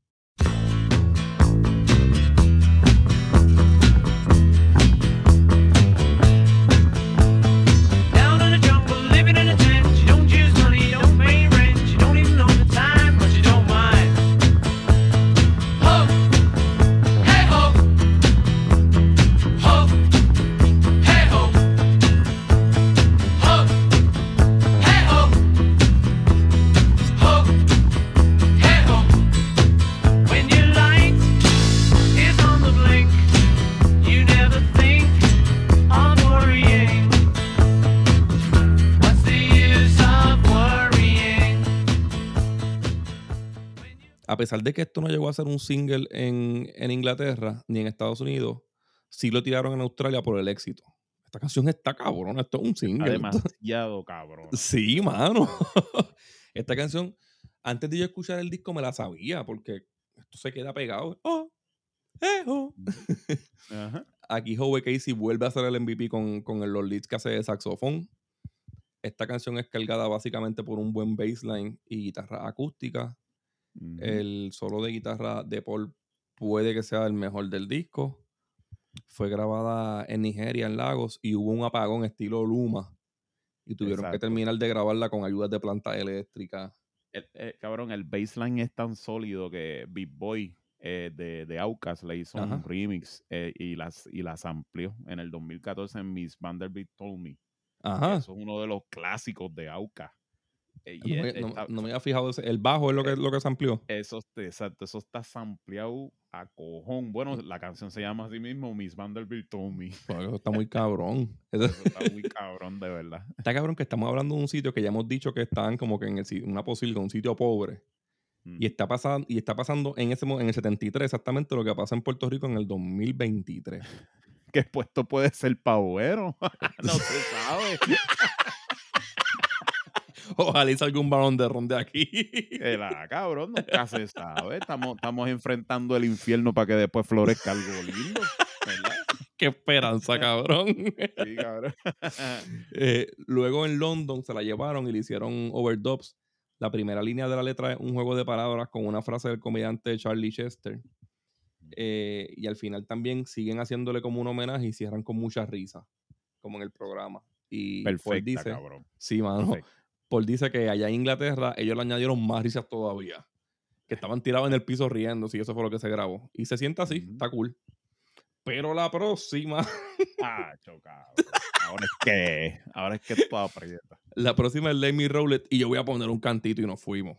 A pesar de que esto no llegó a ser un single en, en Inglaterra ni en Estados Unidos, sí lo tiraron en Australia por el éxito. Esta canción está cabrón, esto es un Está single. demasiado cabrón. Sí, mano. Esta canción, antes de yo escuchar el disco, me la sabía porque esto se queda pegado. Oh, eh, oh. Ajá. Aquí Howe Casey vuelve a hacer el MVP con, con el- los leads que hace de saxofón. Esta canción es cargada básicamente por un buen bassline y guitarra acústica. El solo de guitarra de Paul puede que sea el mejor del disco. Fue grabada en Nigeria, en Lagos, y hubo un apagón estilo Luma. Y tuvieron que terminar de grabarla con ayudas de planta eléctrica. El- eh, cabrón, el baseline es tan sólido que Big Boy eh, de, de Outkast le hizo Ajá. un remix eh, y, las, y las amplió en el 2014 en Miss Vanderbilt Told Me. Ajá. Eso es uno de los clásicos de Outkast. Eh, y No me, eh, no- está- no me había fijado. ese- El bajo es lo que, lo que se amplió. eso, exacto, eso está sampleado a cojón. Bueno, la canción se llama así mismo, Miss Vanderbilt. Pues Eso está muy cabrón. Eso- está muy cabrón, de verdad. está cabrón que estamos hablando de un sitio que ya hemos dicho que están como que en el, una posilga, un sitio pobre. Mm. Y está pasando, y está pasando en ese en el 73 exactamente lo que pasa en Puerto Rico en el 2023. ¿Qué puesto puede ser pavoero? no se sabe. Ojalá salga un balón de ron de aquí. La, cabrón, nunca se sabe. Estamos, estamos enfrentando el infierno para que después florezca algo lindo. ¿Verdad? Qué esperanza, cabrón. Sí, cabrón. Eh, luego en London se la llevaron y le hicieron overdubs. La primera línea de la letra es un juego de palabras con una frase del comediante Charlie Chester. Eh, y al final también siguen haciéndole como un homenaje y cierran con mucha risa, como en el programa. Y Perfecta, dice, cabrón. sí, mano, Perfecta. Paul dice que allá en Inglaterra ellos le añadieron más risas todavía. Que estaban tirados en el piso riendo, y eso fue lo que se grabó. Y se siente así, está cool. Pero la próxima, Ah, chocado. Ahora es que, ahora es que todo aprieta. la próxima es Let Me Roll It y yo voy a poner un cantito y nos fuimos.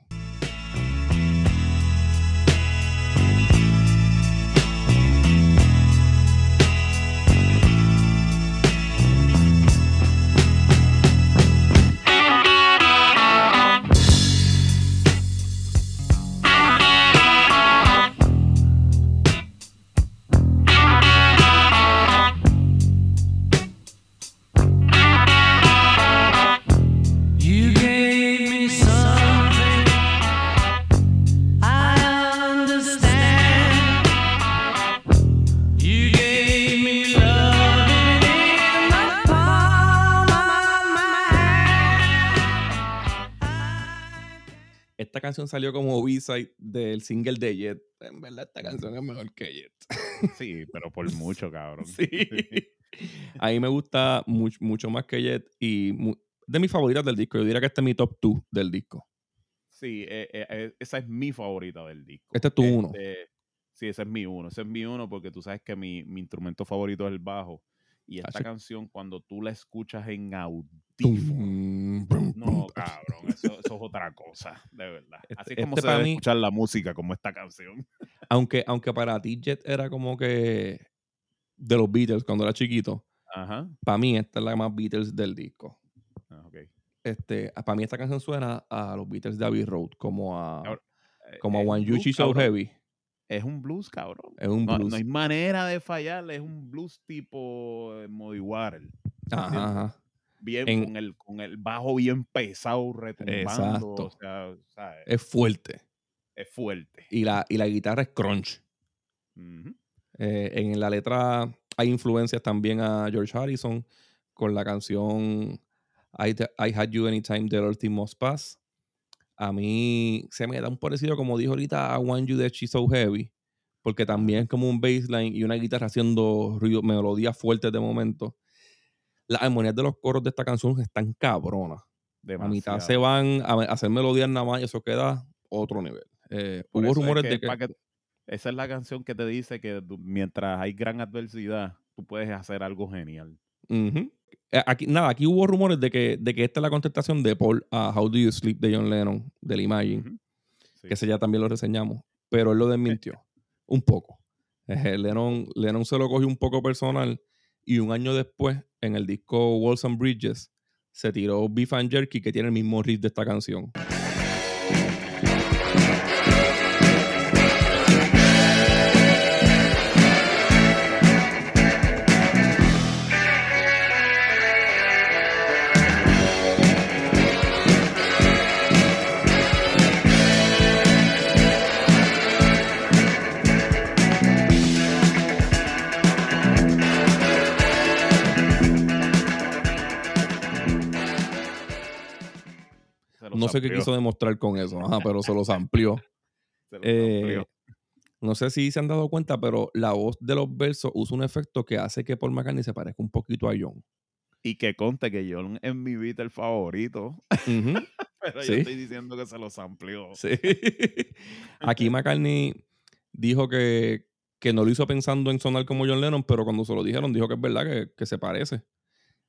Canción salió como B-side del single de Jet. En verdad, esta canción es mejor que Jet. Sí, pero por mucho, cabrón. Sí. A mí me gusta much- mucho más que Jet y mu- de mis favoritas del disco. Yo diría que este es mi top 2 del disco. Sí, eh, eh, eh, esa es mi favorita del disco. Este es tu uno. Este, Sí, ese es mi uno. Ese es mi uno porque tú sabes que mi, mi instrumento favorito es el bajo. Y esta Hacho. canción, cuando tú la escuchas en audífono, no, cabrón, eso, eso es otra cosa, de verdad. Así Este- como este se debe mí- escuchar la música, como esta canción. Aunque, aunque para ti Jet era como que de los Beatles cuando era chiquito, Ajá. para mí esta es la más Beatles del disco. Ah. Este, para mí esta canción suena a los Beatles de Abbey Road, como a, Ahora, Eh, como a es One You So. Heavy. Es un blues, cabrón. Es un No, blues. no hay manera de fallarle, es un blues tipo eh, Muddy Water. Ajá, ajá. Bien, En- con, el, con el bajo bien pesado, retumbando. Exacto. O sea, ¿sabes? Es fuerte. es fuerte. Y la, y la guitarra es crunch. Eh, en la letra hay influencias también a George Harrison con la canción I, I Had You Anytime The Earth Must Pass. A mí se me da un parecido, como dijo ahorita, a One You de She's So Heavy, porque también es como un bassline y una guitarra haciendo ruido, melodías fuertes de momento. Las armonías de los coros de esta canción están cabronas. A mitad se van a hacer melodías nada más y eso queda otro nivel. Eh, hubo es rumores que de que... esa es la canción que te dice que mientras hay gran adversidad, tú puedes hacer algo genial. Eh, Aquí, nada, aquí hubo rumores de que, de que esta es la contestación de Paul a How Do You Sleep de John Lennon, del Imagine. Sí. que ese ya también lo reseñamos, pero él lo desmintió un poco. Eh, Lennon, Lennon se lo cogió un poco personal y un año después, en el disco Walls and Bridges, se tiró Beef and Jerky, que tiene el mismo riff de esta canción. No sé qué quiso demostrar con eso, ajá, pero se los amplió. Se lo Eh, amplió. no sé si se han dado cuenta, pero la voz de los versos usa un efecto que hace que Paul McCartney se parezca un poquito a John. Y que conste que John es mi Beatle favorito. Ujú, Pero Sí. yo estoy diciendo que se los amplió. sí. Aquí McCartney dijo que, que no lo hizo pensando en sonar como John Lennon, pero cuando se lo dijeron, dijo que es verdad que, que se parece.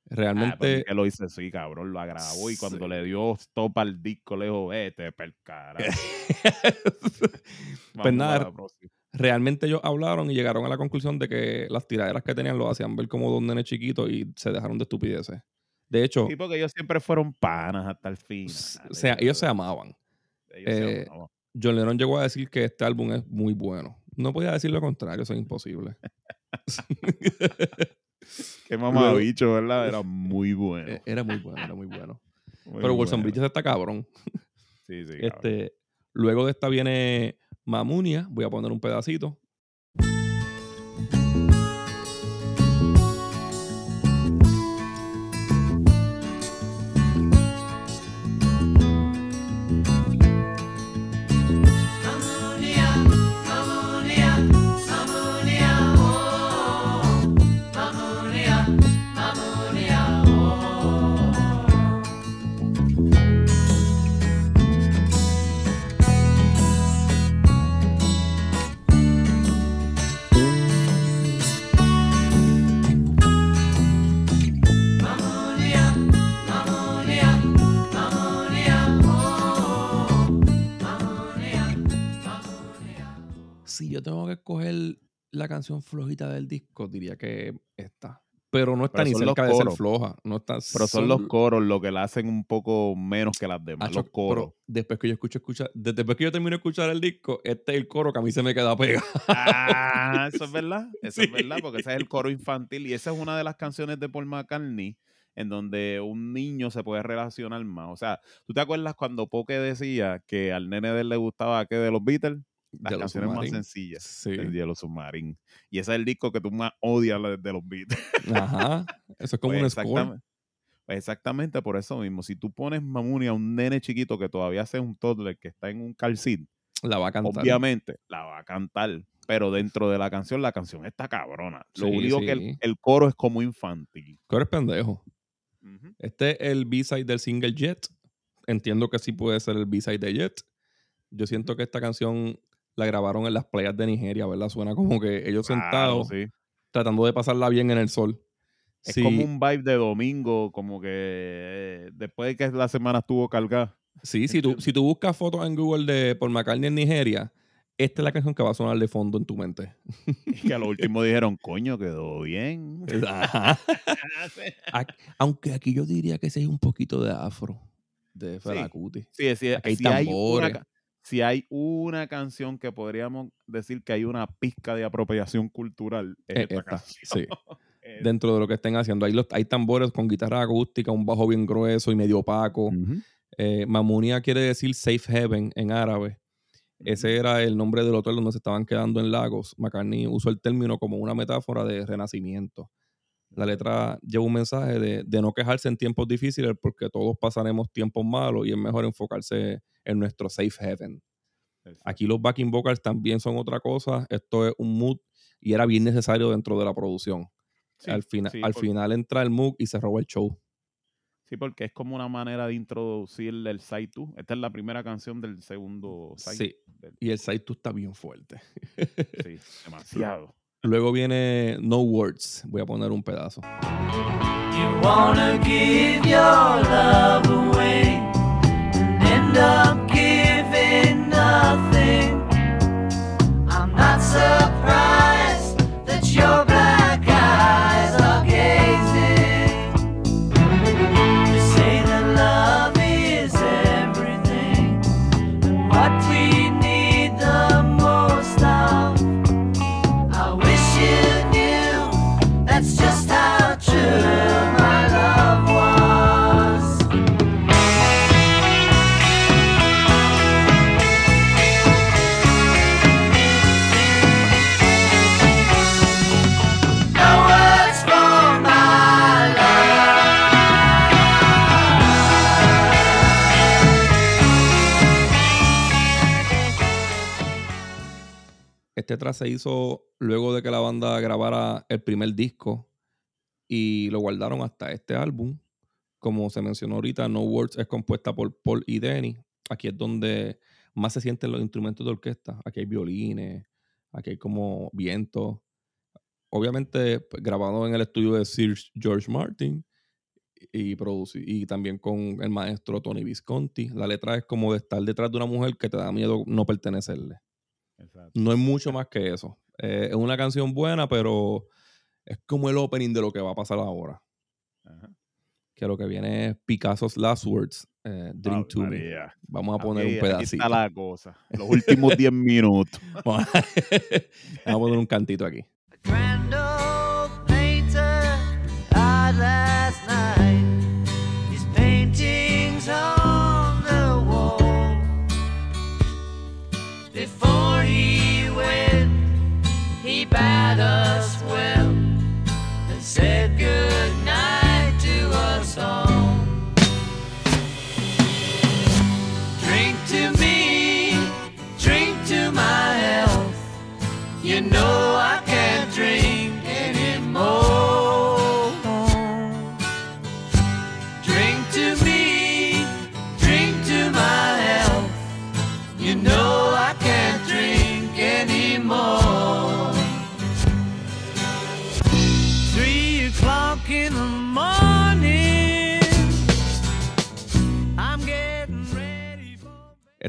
Ah, pero Realmente, que lo hice así, cabrón. Lo agravó y cuando Sí. le dio stop al disco, le dijo, vete per carajo. pues nada, la próxima". realmente ellos hablaron y llegaron a la conclusión de que las tiraderas que tenían lo hacían ver como dos nenes chiquitos y se dejaron de estupideces. De hecho, Sí, porque ellos siempre fueron panas hasta el fin. o sea, ellos se amaban. eh, John Lennon llegó a decir que este álbum es muy bueno. No podía decir lo contrario, eso es imposible. Qué mamabicho, ¿verdad? Era muy bueno. Era muy bueno, era muy bueno. muy Pero Wilson bueno. Bridges está cabrón. Sí, sí. cabrón. Este, luego de esta viene Mamunia. Voy a poner un pedacito. Tengo que escoger la canción flojita del disco, diría que esta. Pero no está Pero ni cerca de ser floja. No está, Pero son los coros lo que la hacen un poco menos que las demás. Acho, los coros. pero después que yo escucho, escucha, de- después que yo termino de escuchar el disco, este es el coro que a mí se me queda pegado. Ah, eso es verdad. Eso Sí. es verdad, porque ese es el coro infantil. Y esa es una de las canciones de Paul McCartney en donde un niño se puede relacionar más. O sea, ¿tú te acuerdas cuando Poke decía que al nene de él le gustaba que de los Beatles? Las Yellow canciones más sencillas. Sí. El Yellow Submarine. Y ese es el disco que tú más odias de los Beatles. Ajá. Eso es como Pues un score. exactamente, pues exactamente por eso mismo. Si tú pones Mamunia a un nene chiquito que todavía hace un toddler que está en un calcit, La va a cantar. obviamente la va a cantar. Pero dentro de la canción, la canción está cabrona. Lo Sí, único que el, el coro es como infantil. Tú eres pendejo. Este es el B-side del single Jet. Entiendo que sí puede ser el B-side de Jet. Yo siento que esta canción la grabaron en las playas de Nigeria, ¿verdad? Suena como que ellos Claro, sentados sí. tratando de pasarla bien en el sol. Es Sí, como un vibe de domingo, como que eh, después de que la semana estuvo cargada. sí si, tú, si tú buscas fotos en Google de Paul McCartney en Nigeria, esta es la canción que va a sonar de fondo en tu mente. Que a lo último dijeron, coño, quedó bien. Ajá. Aunque aquí yo diría que sí hay un poquito de afro de Fela Kuti. Sí, sí, Aquí hay si hay una, tambores. Si hay una canción que podríamos decir que hay una pizca de apropiación cultural, es Eh, esta, esta, canción. sí. Dentro de lo que estén haciendo. Hay, los, hay tambores con guitarra acústica, un bajo bien grueso y medio opaco. Eh, Mamunia quiere decir safe heaven en árabe. Ese era el nombre del hotel donde se estaban quedando en Lagos. McCartney usó el término como una metáfora de renacimiento. La letra lleva un mensaje de, de no quejarse en tiempos difíciles porque todos pasaremos tiempos malos y es mejor enfocarse en nuestro safe heaven. Exacto. Aquí los backing vocals también son otra cosa. Esto es un mood y era bien necesario dentro de la producción. Sí, al, fina- sí, al por- final entra el mood y se roba el show. Sí, porque es como una manera de introducir el Side 2. Esta es la primera canción del segundo Side. Sí. del- Y el side 2 está bien fuerte. sí, demasiado. Luego viene No Words. Voy a poner un pedazo. You wanna give your love away and end up este track se hizo luego de que la banda grabara el primer disco y lo guardaron hasta este álbum. Como se mencionó ahorita, No Words es compuesta por Paul y Denny. Aquí es donde más se sienten los instrumentos de orquesta. Aquí hay violines, aquí hay como viento. Obviamente pues, grabado en el estudio de Sir George Martin y, y también con el maestro Tony Visconti. La letra es como de estar detrás de una mujer que te da miedo no pertenecerle. Exacto. No es mucho más que eso. Eh, es una canción buena, pero es como el opening de lo que va a pasar ahora. Ajá. Que lo que viene es Picasso's Last Words, eh, Drink Ave to Me. Vamos a poner Aquí- un aquí pedacito. está la cosa. Los últimos 10 minutos. Vamos a vamos a poner un cantito aquí.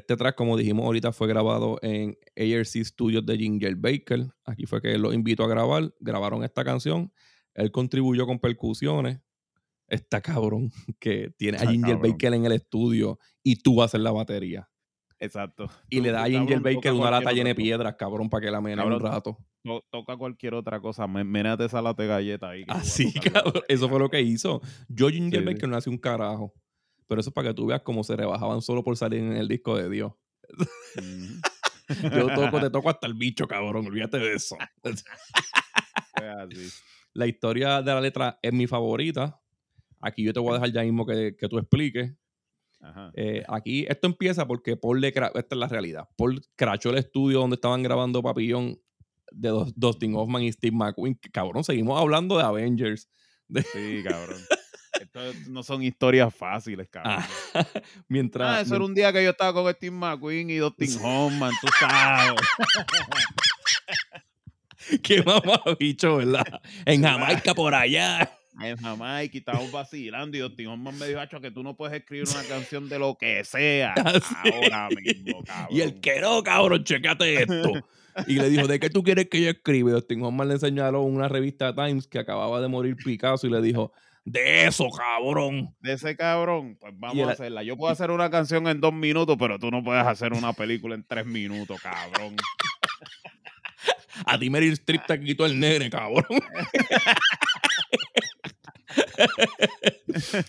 Este track, como dijimos ahorita, fue grabado en ARC Studios de Ginger Baker. Aquí fue que él los invitó a grabar. Grabaron esta canción. Él contribuyó con percusiones. Está cabrón que tiene a Ginger cabrón. Baker en el estudio y tú haces la batería. Exacto. Y Tú- le da a Ginger cabrón, Baker una lata llena de piedras, cabrón, para que la mene un rato. To- toca cualquier otra cosa. Me- Ménate esa lata de galleta ahí. vas a Así, cabrón. Eso fue lo que hizo. Yo, Ginger Sí, sí. Baker, no hace un carajo. Pero eso es para que tú veas cómo se rebajaban solo por salir en el disco de Dios. Ujú. Yo toco, te toco hasta el bicho, cabrón. Olvídate de eso. La historia de la letra es mi favorita. Aquí yo te voy a dejar ya mismo que, que tú expliques. Ajá. Eh, aquí esto empieza porque Paul le esta es la realidad. Paul crachó el estudio donde estaban grabando Papillón de Dos- Dustin Hoffman y Steve McQueen. Que, Cabrón, seguimos hablando de Avengers. Sí, cabrón. Esto no son historias fáciles, cabrón. Ah, mientras, Ah, eso era un día que yo estaba con Steve McQueen y Dustin Hoffman, tú sabes. Qué mamá bicho, ¿verdad? En Jamaica por allá. En Jamaica y estábamos vacilando y Dustin Hoffman me dijo, "Acho, que tú no puedes escribir una canción de lo que sea Así. ahora mismo, cabrón. Y el que no, cabrón, checate esto. Y le dijo, ¿de qué tú quieres que yo escriba? Y Dustin Hoffman le señaló una revista Times que acababa de morir Picasso y le dijo, de eso, cabrón. De ese cabrón, pues vamos el- a hacerla. Yo puedo hacer una canción en dos minutos, pero tú no puedes hacer una película en tres minutos, cabrón. A ti Meryl Streep te quitó el nene, cabrón.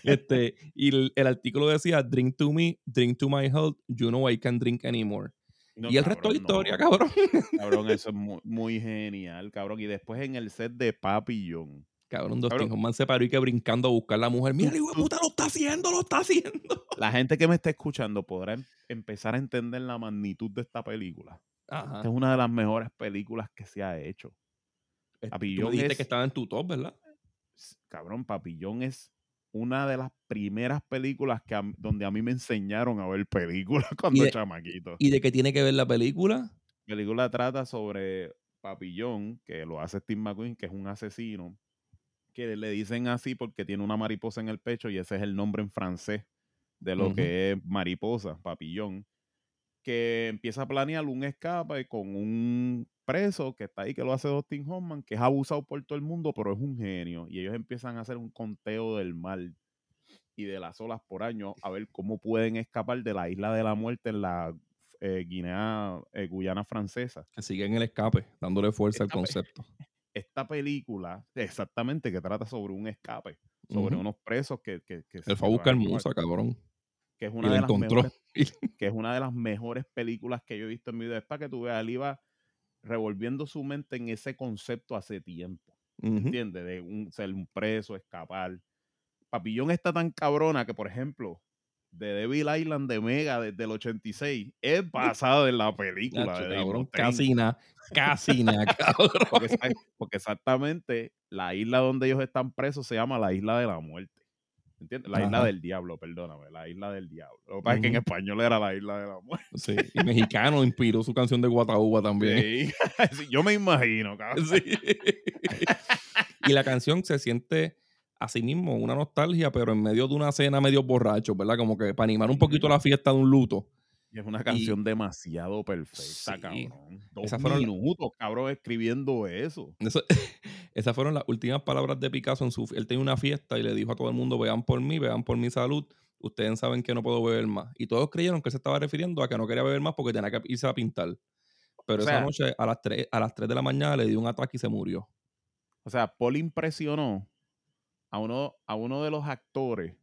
este, y el, el artículo decía, drink to me, drink to my health, you know I can't drink anymore. No, y el resto de la historia, no. cabrón. Cabrón, eso es muy, muy genial, cabrón. Y después en el set de Papillon. Cabrón, Dustin. Hoffman se paró y que brincando a buscar a la mujer. Mira, Tú- hijo de tú- puta, lo está haciendo, lo está haciendo. La gente que me está escuchando podrá em- empezar a entender la magnitud de esta película. Ajá. Esta es una de las mejores películas que se ha hecho. Tú Papillon me dijiste es- que estaba en tu top, ¿verdad? Cabrón, Papillón es una de las primeras películas que a donde a mí me enseñaron a ver películas cuando de- chamaquito. ¿Y de qué tiene que ver la película? La película trata sobre Papillón, que lo hace Steve McQueen, que es un asesino, que le dicen así porque tiene una mariposa en el pecho y ese es el nombre en francés de lo que es mariposa, Papillón, que empieza a planear un escape con un preso que está ahí, que lo hace Dustin Hoffman, que es abusado por todo el mundo, pero es un genio. Y ellos empiezan a hacer un conteo del mal y de las olas por año a ver cómo pueden escapar de la isla de la muerte en la eh, Guinea, eh, Guyana francesa. Que sigue en el escape, dándole fuerza al concepto. Esta película, exactamente, que trata sobre un escape, sobre unos presos que... que, que se Él fue a buscar musa, cabrón. Que es una de las mejores que es una de las mejores películas que yo he visto en mi vida. Es para que tú veas, él iba revolviendo su mente en ese concepto hace tiempo. Ujú. ¿Entiendes? De un, ser un preso, escapar. Papillón está tan cabrona que, por ejemplo, de Devil Island de Mega desde el 86 es basado en la película Nacho, de cabrón, Mustaine. casi nada, casi nada, cabrón. Porque, exactamente la isla donde ellos están presos se llama la isla de la muerte. ¿Entiendes? La isla del diablo, perdóname, la isla del diablo. Lo que pasa es que en español era la isla de la muerte. Sí, y mexicano inspiró su canción de Guataúba también. Sí. Sí, yo me imagino, cabrón. Sí. y la canción se siente a sí mismo una nostalgia, pero en medio de una cena medio borracho, ¿verdad? Como que para animar un poquito la fiesta de un luto. Y es una canción demasiado perfecta, Sí. cabrón. Dos Esas fueron minutos, cabrón, escribiendo eso. Eso- esas fueron las últimas palabras de Picasso en su... Él tenía una fiesta y le dijo a todo el mundo, vean por mí, vean por mi salud. Ustedes saben que no puedo beber más. Y todos creyeron que se estaba refiriendo a que no quería beber más porque tenía que irse a pintar. Pero O esa sea- noche a las, 3, a las 3 de la mañana le dio un ataque y se murió. O sea, Paul impresionó a uno, a uno de los actores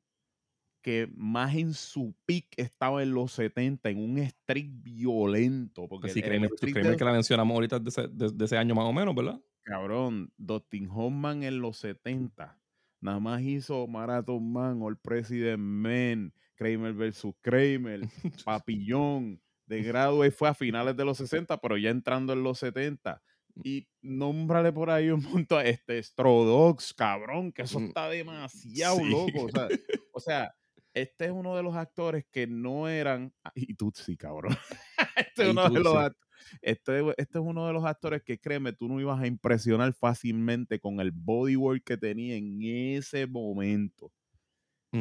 que más en su peak estaba en los 70, en un streak violento. Porque Pues sí, streak créeme de- que la mencionamos ahorita de ese, de- de ese año más o menos, ¿verdad? Cabrón, Dustin Hoffman en los 70 nada más hizo Marathon Man, All President Men, Kramer vs. Kramer, Papillón, de grado y fue a finales de los 60, pero ya entrando en los 70. Y nómbrale por ahí un punto a este Strodox, cabrón, que eso Mm, está demasiado sí. loco. O sea, o sea, este es uno de los actores que no eran. ah, Y Tutsi, cabrón. este, es uno de los act- este, este es uno de los actores que créeme, tú no ibas a impresionar fácilmente con el bodywork que tenía en ese momento.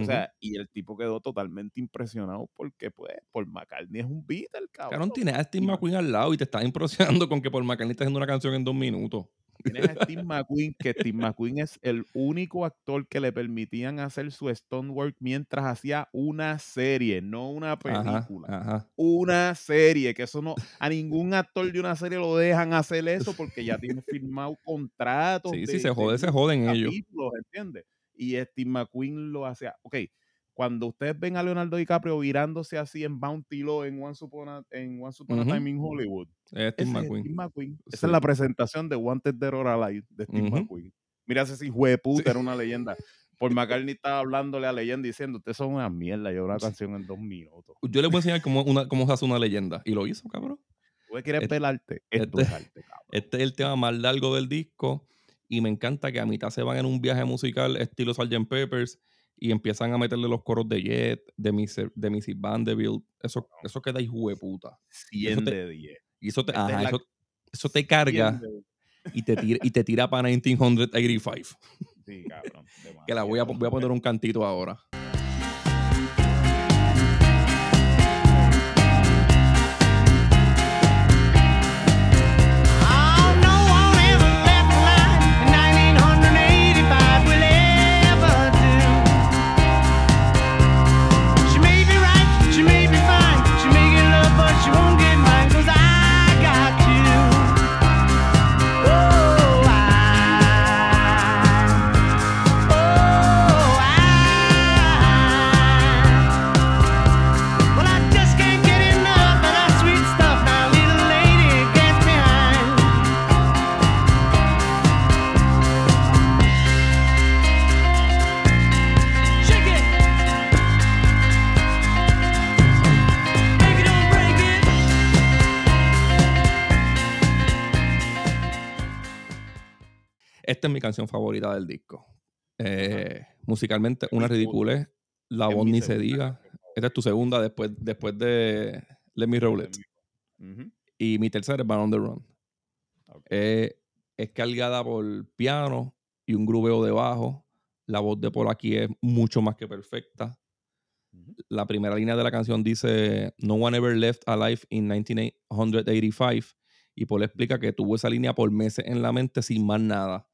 O sea, y el tipo quedó totalmente impresionado porque, pues, Paul McCartney es un Beatle, cabrón. Cabrón, tienes a Steve McQueen al lado y te estás impresionando con que Paul McCartney está haciendo una canción en dos minutos. Tienes a Steve McQueen, que Steve McQueen es el único actor que le permitían hacer su stonework mientras hacía una serie, no una película. ajá. Una serie, que eso no, a ningún actor de una serie lo dejan hacer eso porque ya tienen firmado contratos. Sí, de- sí, se de jode, se joden ellos. ¿entiendes? Y Steve McQueen lo hacía. Ok, cuando ustedes ven a Leonardo DiCaprio virándose así en Bounty Law en Once Upon a, en Once Upon a Ujú. Time in Hollywood, Es Steve ese es McQueen. Steve McQueen. Esa Sí. es la presentación de Wanted Dead or Alive de Steve Ujú. McQueen. Mira ese hijo de puta, era una leyenda. Por McCartney estaba hablándole a leyenda diciendo, ustedes son una mierda, yo una canción en dos minutos. Yo le voy a enseñar cómo, una, cómo se hace una leyenda. Y lo hizo, cabrón. ¿Tú quieres Este- pelarte? Esto es arte, cabrón. Este es el tema más largo del disco. Y me encanta que a mitad se van en un viaje musical estilo Sgt. Peppers y empiezan a meterle los coros de Jet, de Mrs. de Mrs. Vanderbilt. Eso, eso queda hijo de puta. 100 te- de 10. Y eso te, es la- eso, eso te carga 100 de- y te tira, y te tira para 1985. Sí, cabrón. Que la voy a, voy a poner un cantito ahora. Esta es mi canción favorita del disco. Eh, musicalmente, una ridiculez. La voz ni se diga. Esta es tu segunda después, después de Let Me Roll It. Y mi tercera es Van on the Run. Eh, es cargada por piano y un grubeo de bajo. La voz de Paul aquí es mucho más que perfecta. La primera línea de la canción dice No one ever left alive in 1985. Y Paul explica que tuvo esa línea por meses en la mente sin más nada.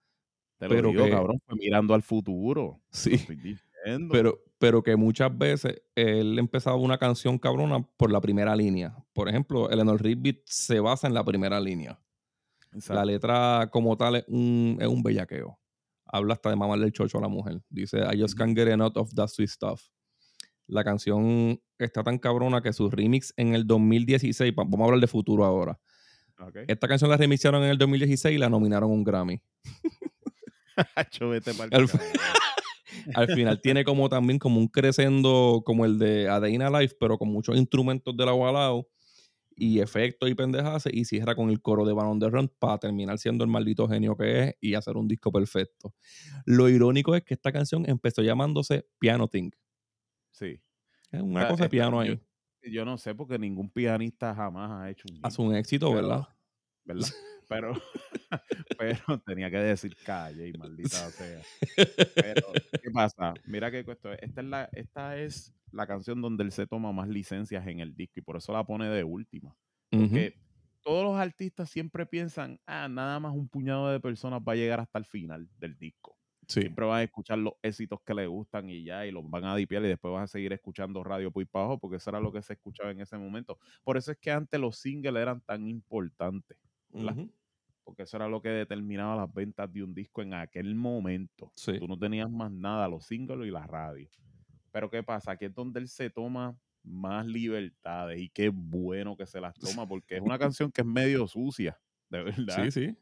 Te lo Pero digo, que- cabrón, fue mirando al futuro. Sí. Estoy. Pero, pero que muchas veces él empezaba una canción cabrona por la primera línea. Por ejemplo, Eleanor Rigby se basa en la primera línea. La letra como tal es un, es un bellaqueo. Habla hasta de mamarle el chocho a la mujer. Dice, I just can't get enough of that sweet stuff. La canción está tan cabrona que su remix en el 2016, pa- vamos a hablar de futuro ahora. Esta canción la remixaron en el 2016 y la nominaron a un Grammy. Al final tiene como también como un crescendo como el de Adeina Life, pero con muchos instrumentos de la Walao y efectos y pendejas y cierra con el coro de Van the Run para terminar siendo el maldito genio que es y hacer un disco perfecto. Lo irónico es que esta canción empezó llamándose Piano Thing. Sí. Es una sea, cosa de piano ahí. Yo no sé porque ningún pianista jamás ha hecho un Hace un éxito, pero- ¿verdad? ¿Verdad? Pero, pero tenía que decir calle y maldita sea. Pero, ¿qué pasa? Mira que esto, esta es la, esta es la canción donde él se toma más licencias en el disco y por eso la pone de última. Porque todos los artistas siempre piensan, ah, nada más un puñado de personas va a llegar hasta el final del disco. Sí. Siempre van a escuchar los éxitos que les gustan y ya, y los van a dipiar y después vas a seguir escuchando radio Puy para abajo porque eso era lo que se escuchaba en ese momento. Por eso es que antes los singles eran tan importantes, porque eso era lo que determinaba las ventas de un disco en aquel momento. Sí. Tú no tenías más nada, los singles y la radio. Pero ¿qué pasa? Aquí es donde él se toma más libertades y qué bueno que se las toma porque es una canción que es medio sucia, de verdad. Sí, sí.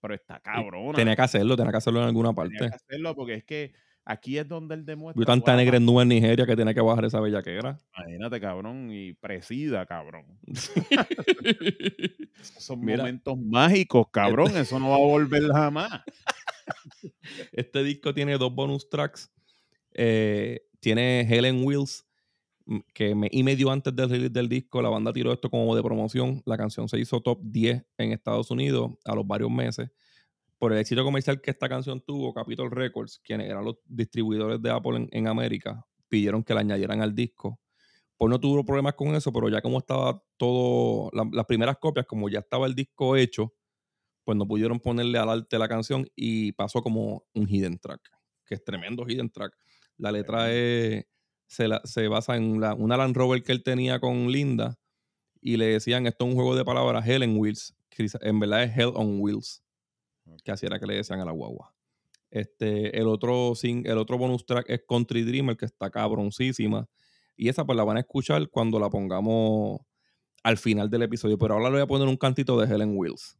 Pero está cabrona. Tenía que hacerlo, tenía que hacerlo en alguna Tenía parte. que hacerlo porque es que aquí es donde él demuestra. Vio tanta "Guau, negra en nube en Nigeria que tenía que bajar esa bellaquera. Imagínate, cabrón, y presida, cabrón. Son Mira. momentos mágicos, cabrón. Eso no va a volver jamás. Este disco tiene dos bonus tracks. Eh, tiene Helen Wheels, mm, que me, y medio antes del release del disco, la banda tiró esto como de promoción. La canción se hizo top 10 en Estados Unidos a los varios meses. Por el éxito comercial que esta canción tuvo, Capitol Records, quienes eran los distribuidores de Apple en, en América, pidieron que la añadieran al disco. Pues no tuvo problemas con eso, pero ya como estaba todo, la- las primeras copias, como ya estaba el disco hecho, pues no pudieron ponerle al arte la canción y pasó como un hidden track, que es tremendo hidden track. La letra es, se, la- se basa en la, una Land Rover que él tenía con Linda y le decían, esto es un juego de palabras, Hell en Wheels, en verdad es Hell on Wheels, que así era que le decían a la guagua. Este, el otro, el otro bonus track es Country Dreamer, que está cabroncísima. Y esa pues la van a escuchar cuando la pongamos al final del episodio. Pero ahora le voy a poner un cantito de Helen Wheels.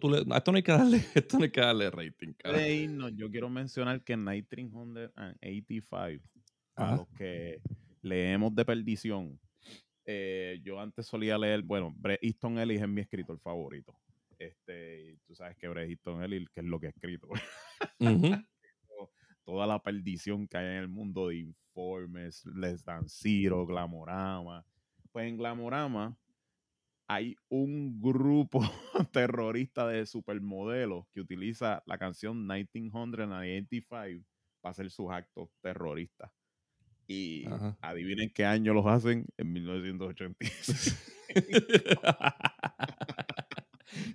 ¿Verdad? ¿Cuánto tú le... a Esto no hay que darle, esto no hay que darle rating, cara. irnos, yo quiero mencionar que en 1985, a Ajá. los que leemos de perdición, eh, yo antes solía leer, bueno, Bret Easton Ellis es mi escritor favorito. Este, y tú sabes que Bret Easton Ellis, que es lo que ha escrito, toda la perdición que hay en el mundo de informes, Les Dan Zero, Glamorama. Pues en Glamorama hay un grupo terrorista de supermodelos que utiliza la canción 1985 para hacer sus actos terroristas. Y Ajá. adivinen qué año los hacen en 1986.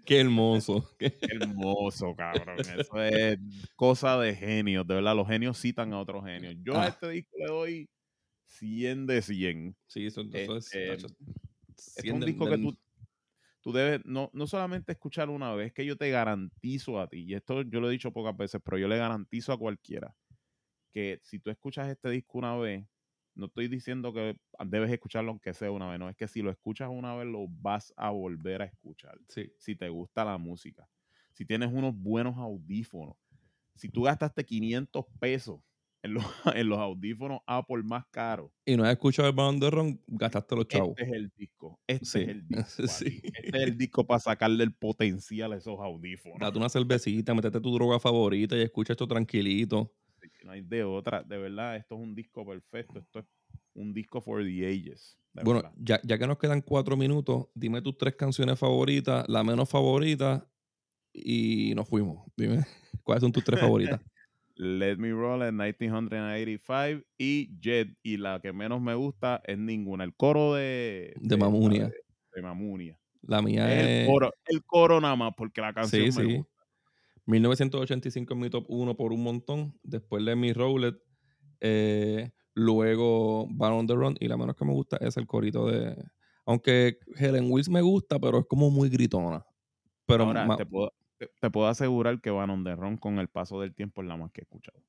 Qué hermoso. Qué hermoso, cabrón. Eso es cosa de genios. De verdad, los genios citan a otros genios. Yo a Ah. este disco le doy 100 de 100. Sí, eso, eso es... Este, Es 100 un disco que tú, tú debes no, no solamente escuchar una vez, que yo te garantizo a ti, y esto yo lo he dicho pocas veces, pero yo le garantizo a cualquiera que si tú escuchas este disco una vez, no estoy diciendo que debes escucharlo aunque sea una vez, no, es que si lo escuchas una vez lo vas a volver a escuchar, Sí. si te gusta la música, si tienes unos buenos audífonos, si tú gastaste 500 pesos en los, en los audífonos Apple más caros, Y no has escuchado el Balón de Ron, gastaste los chavos. este es el disco. Este Sí, es el disco. sí. Este es el disco para sacarle el potencial a esos audífonos. Date una cervecita, métete tu droga favorita y escucha esto tranquilito. No hay de otra. De verdad, esto es un disco perfecto. Esto es un disco for the ages. Bueno, ya, ya que nos quedan cuatro minutos, dime tus tres canciones favoritas, la menos favorita y nos fuimos. Dime, ¿cuáles son tus tres favoritas? Let Me Roll en 1985 y Jet. Y la que menos me gusta es ninguna. El coro de... De Mamunia. De, de Mamunia. La mía Es es... el coro, el coro nada más, porque la canción Sí, me sí. gusta. 1985 en mi top 1 por un montón. Después de mi Rowlet. eh, luego Bar on the Run. Y la menos que me gusta es el corito de. Aunque Helen Wills me gusta, pero es como muy gritona. Pero Ahora, te, puedo, te, te puedo asegurar que Van on the Run con el paso del tiempo es la más que he escuchado.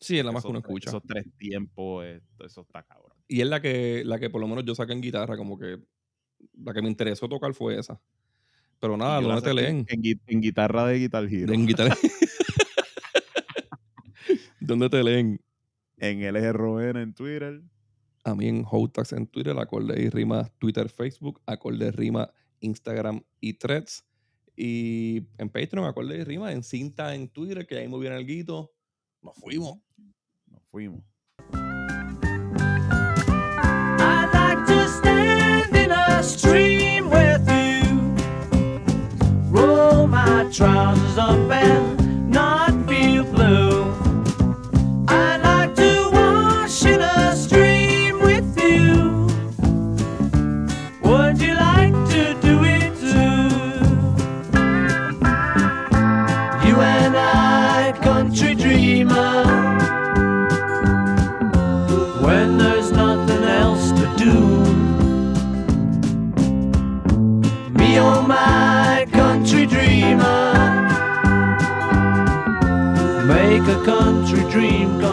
sí, es la más Esos que uno escucha. Esos tres tiempos, eh, eso está cabrón. Y es la que, la que por lo menos yo saqué en guitarra, como que la que me interesó tocar fue esa. Pero nada, ¿dónde te leen? En, gui- en guitarra de Guitar Hero. En guitarra. ¿Dónde te leen? En LGRON en Twitter. A mí en Hotax en Twitter, Acorde y Rima Twitter, Facebook, Acorde Rima Instagram y Threads. Y en Patreon, Acorde y Rima, en cinta en Twitter, que ahí muy bien el guito. Nos fuimos. Nos fuimos. I'd like to stand in a stream with you, roll my trousers up and dream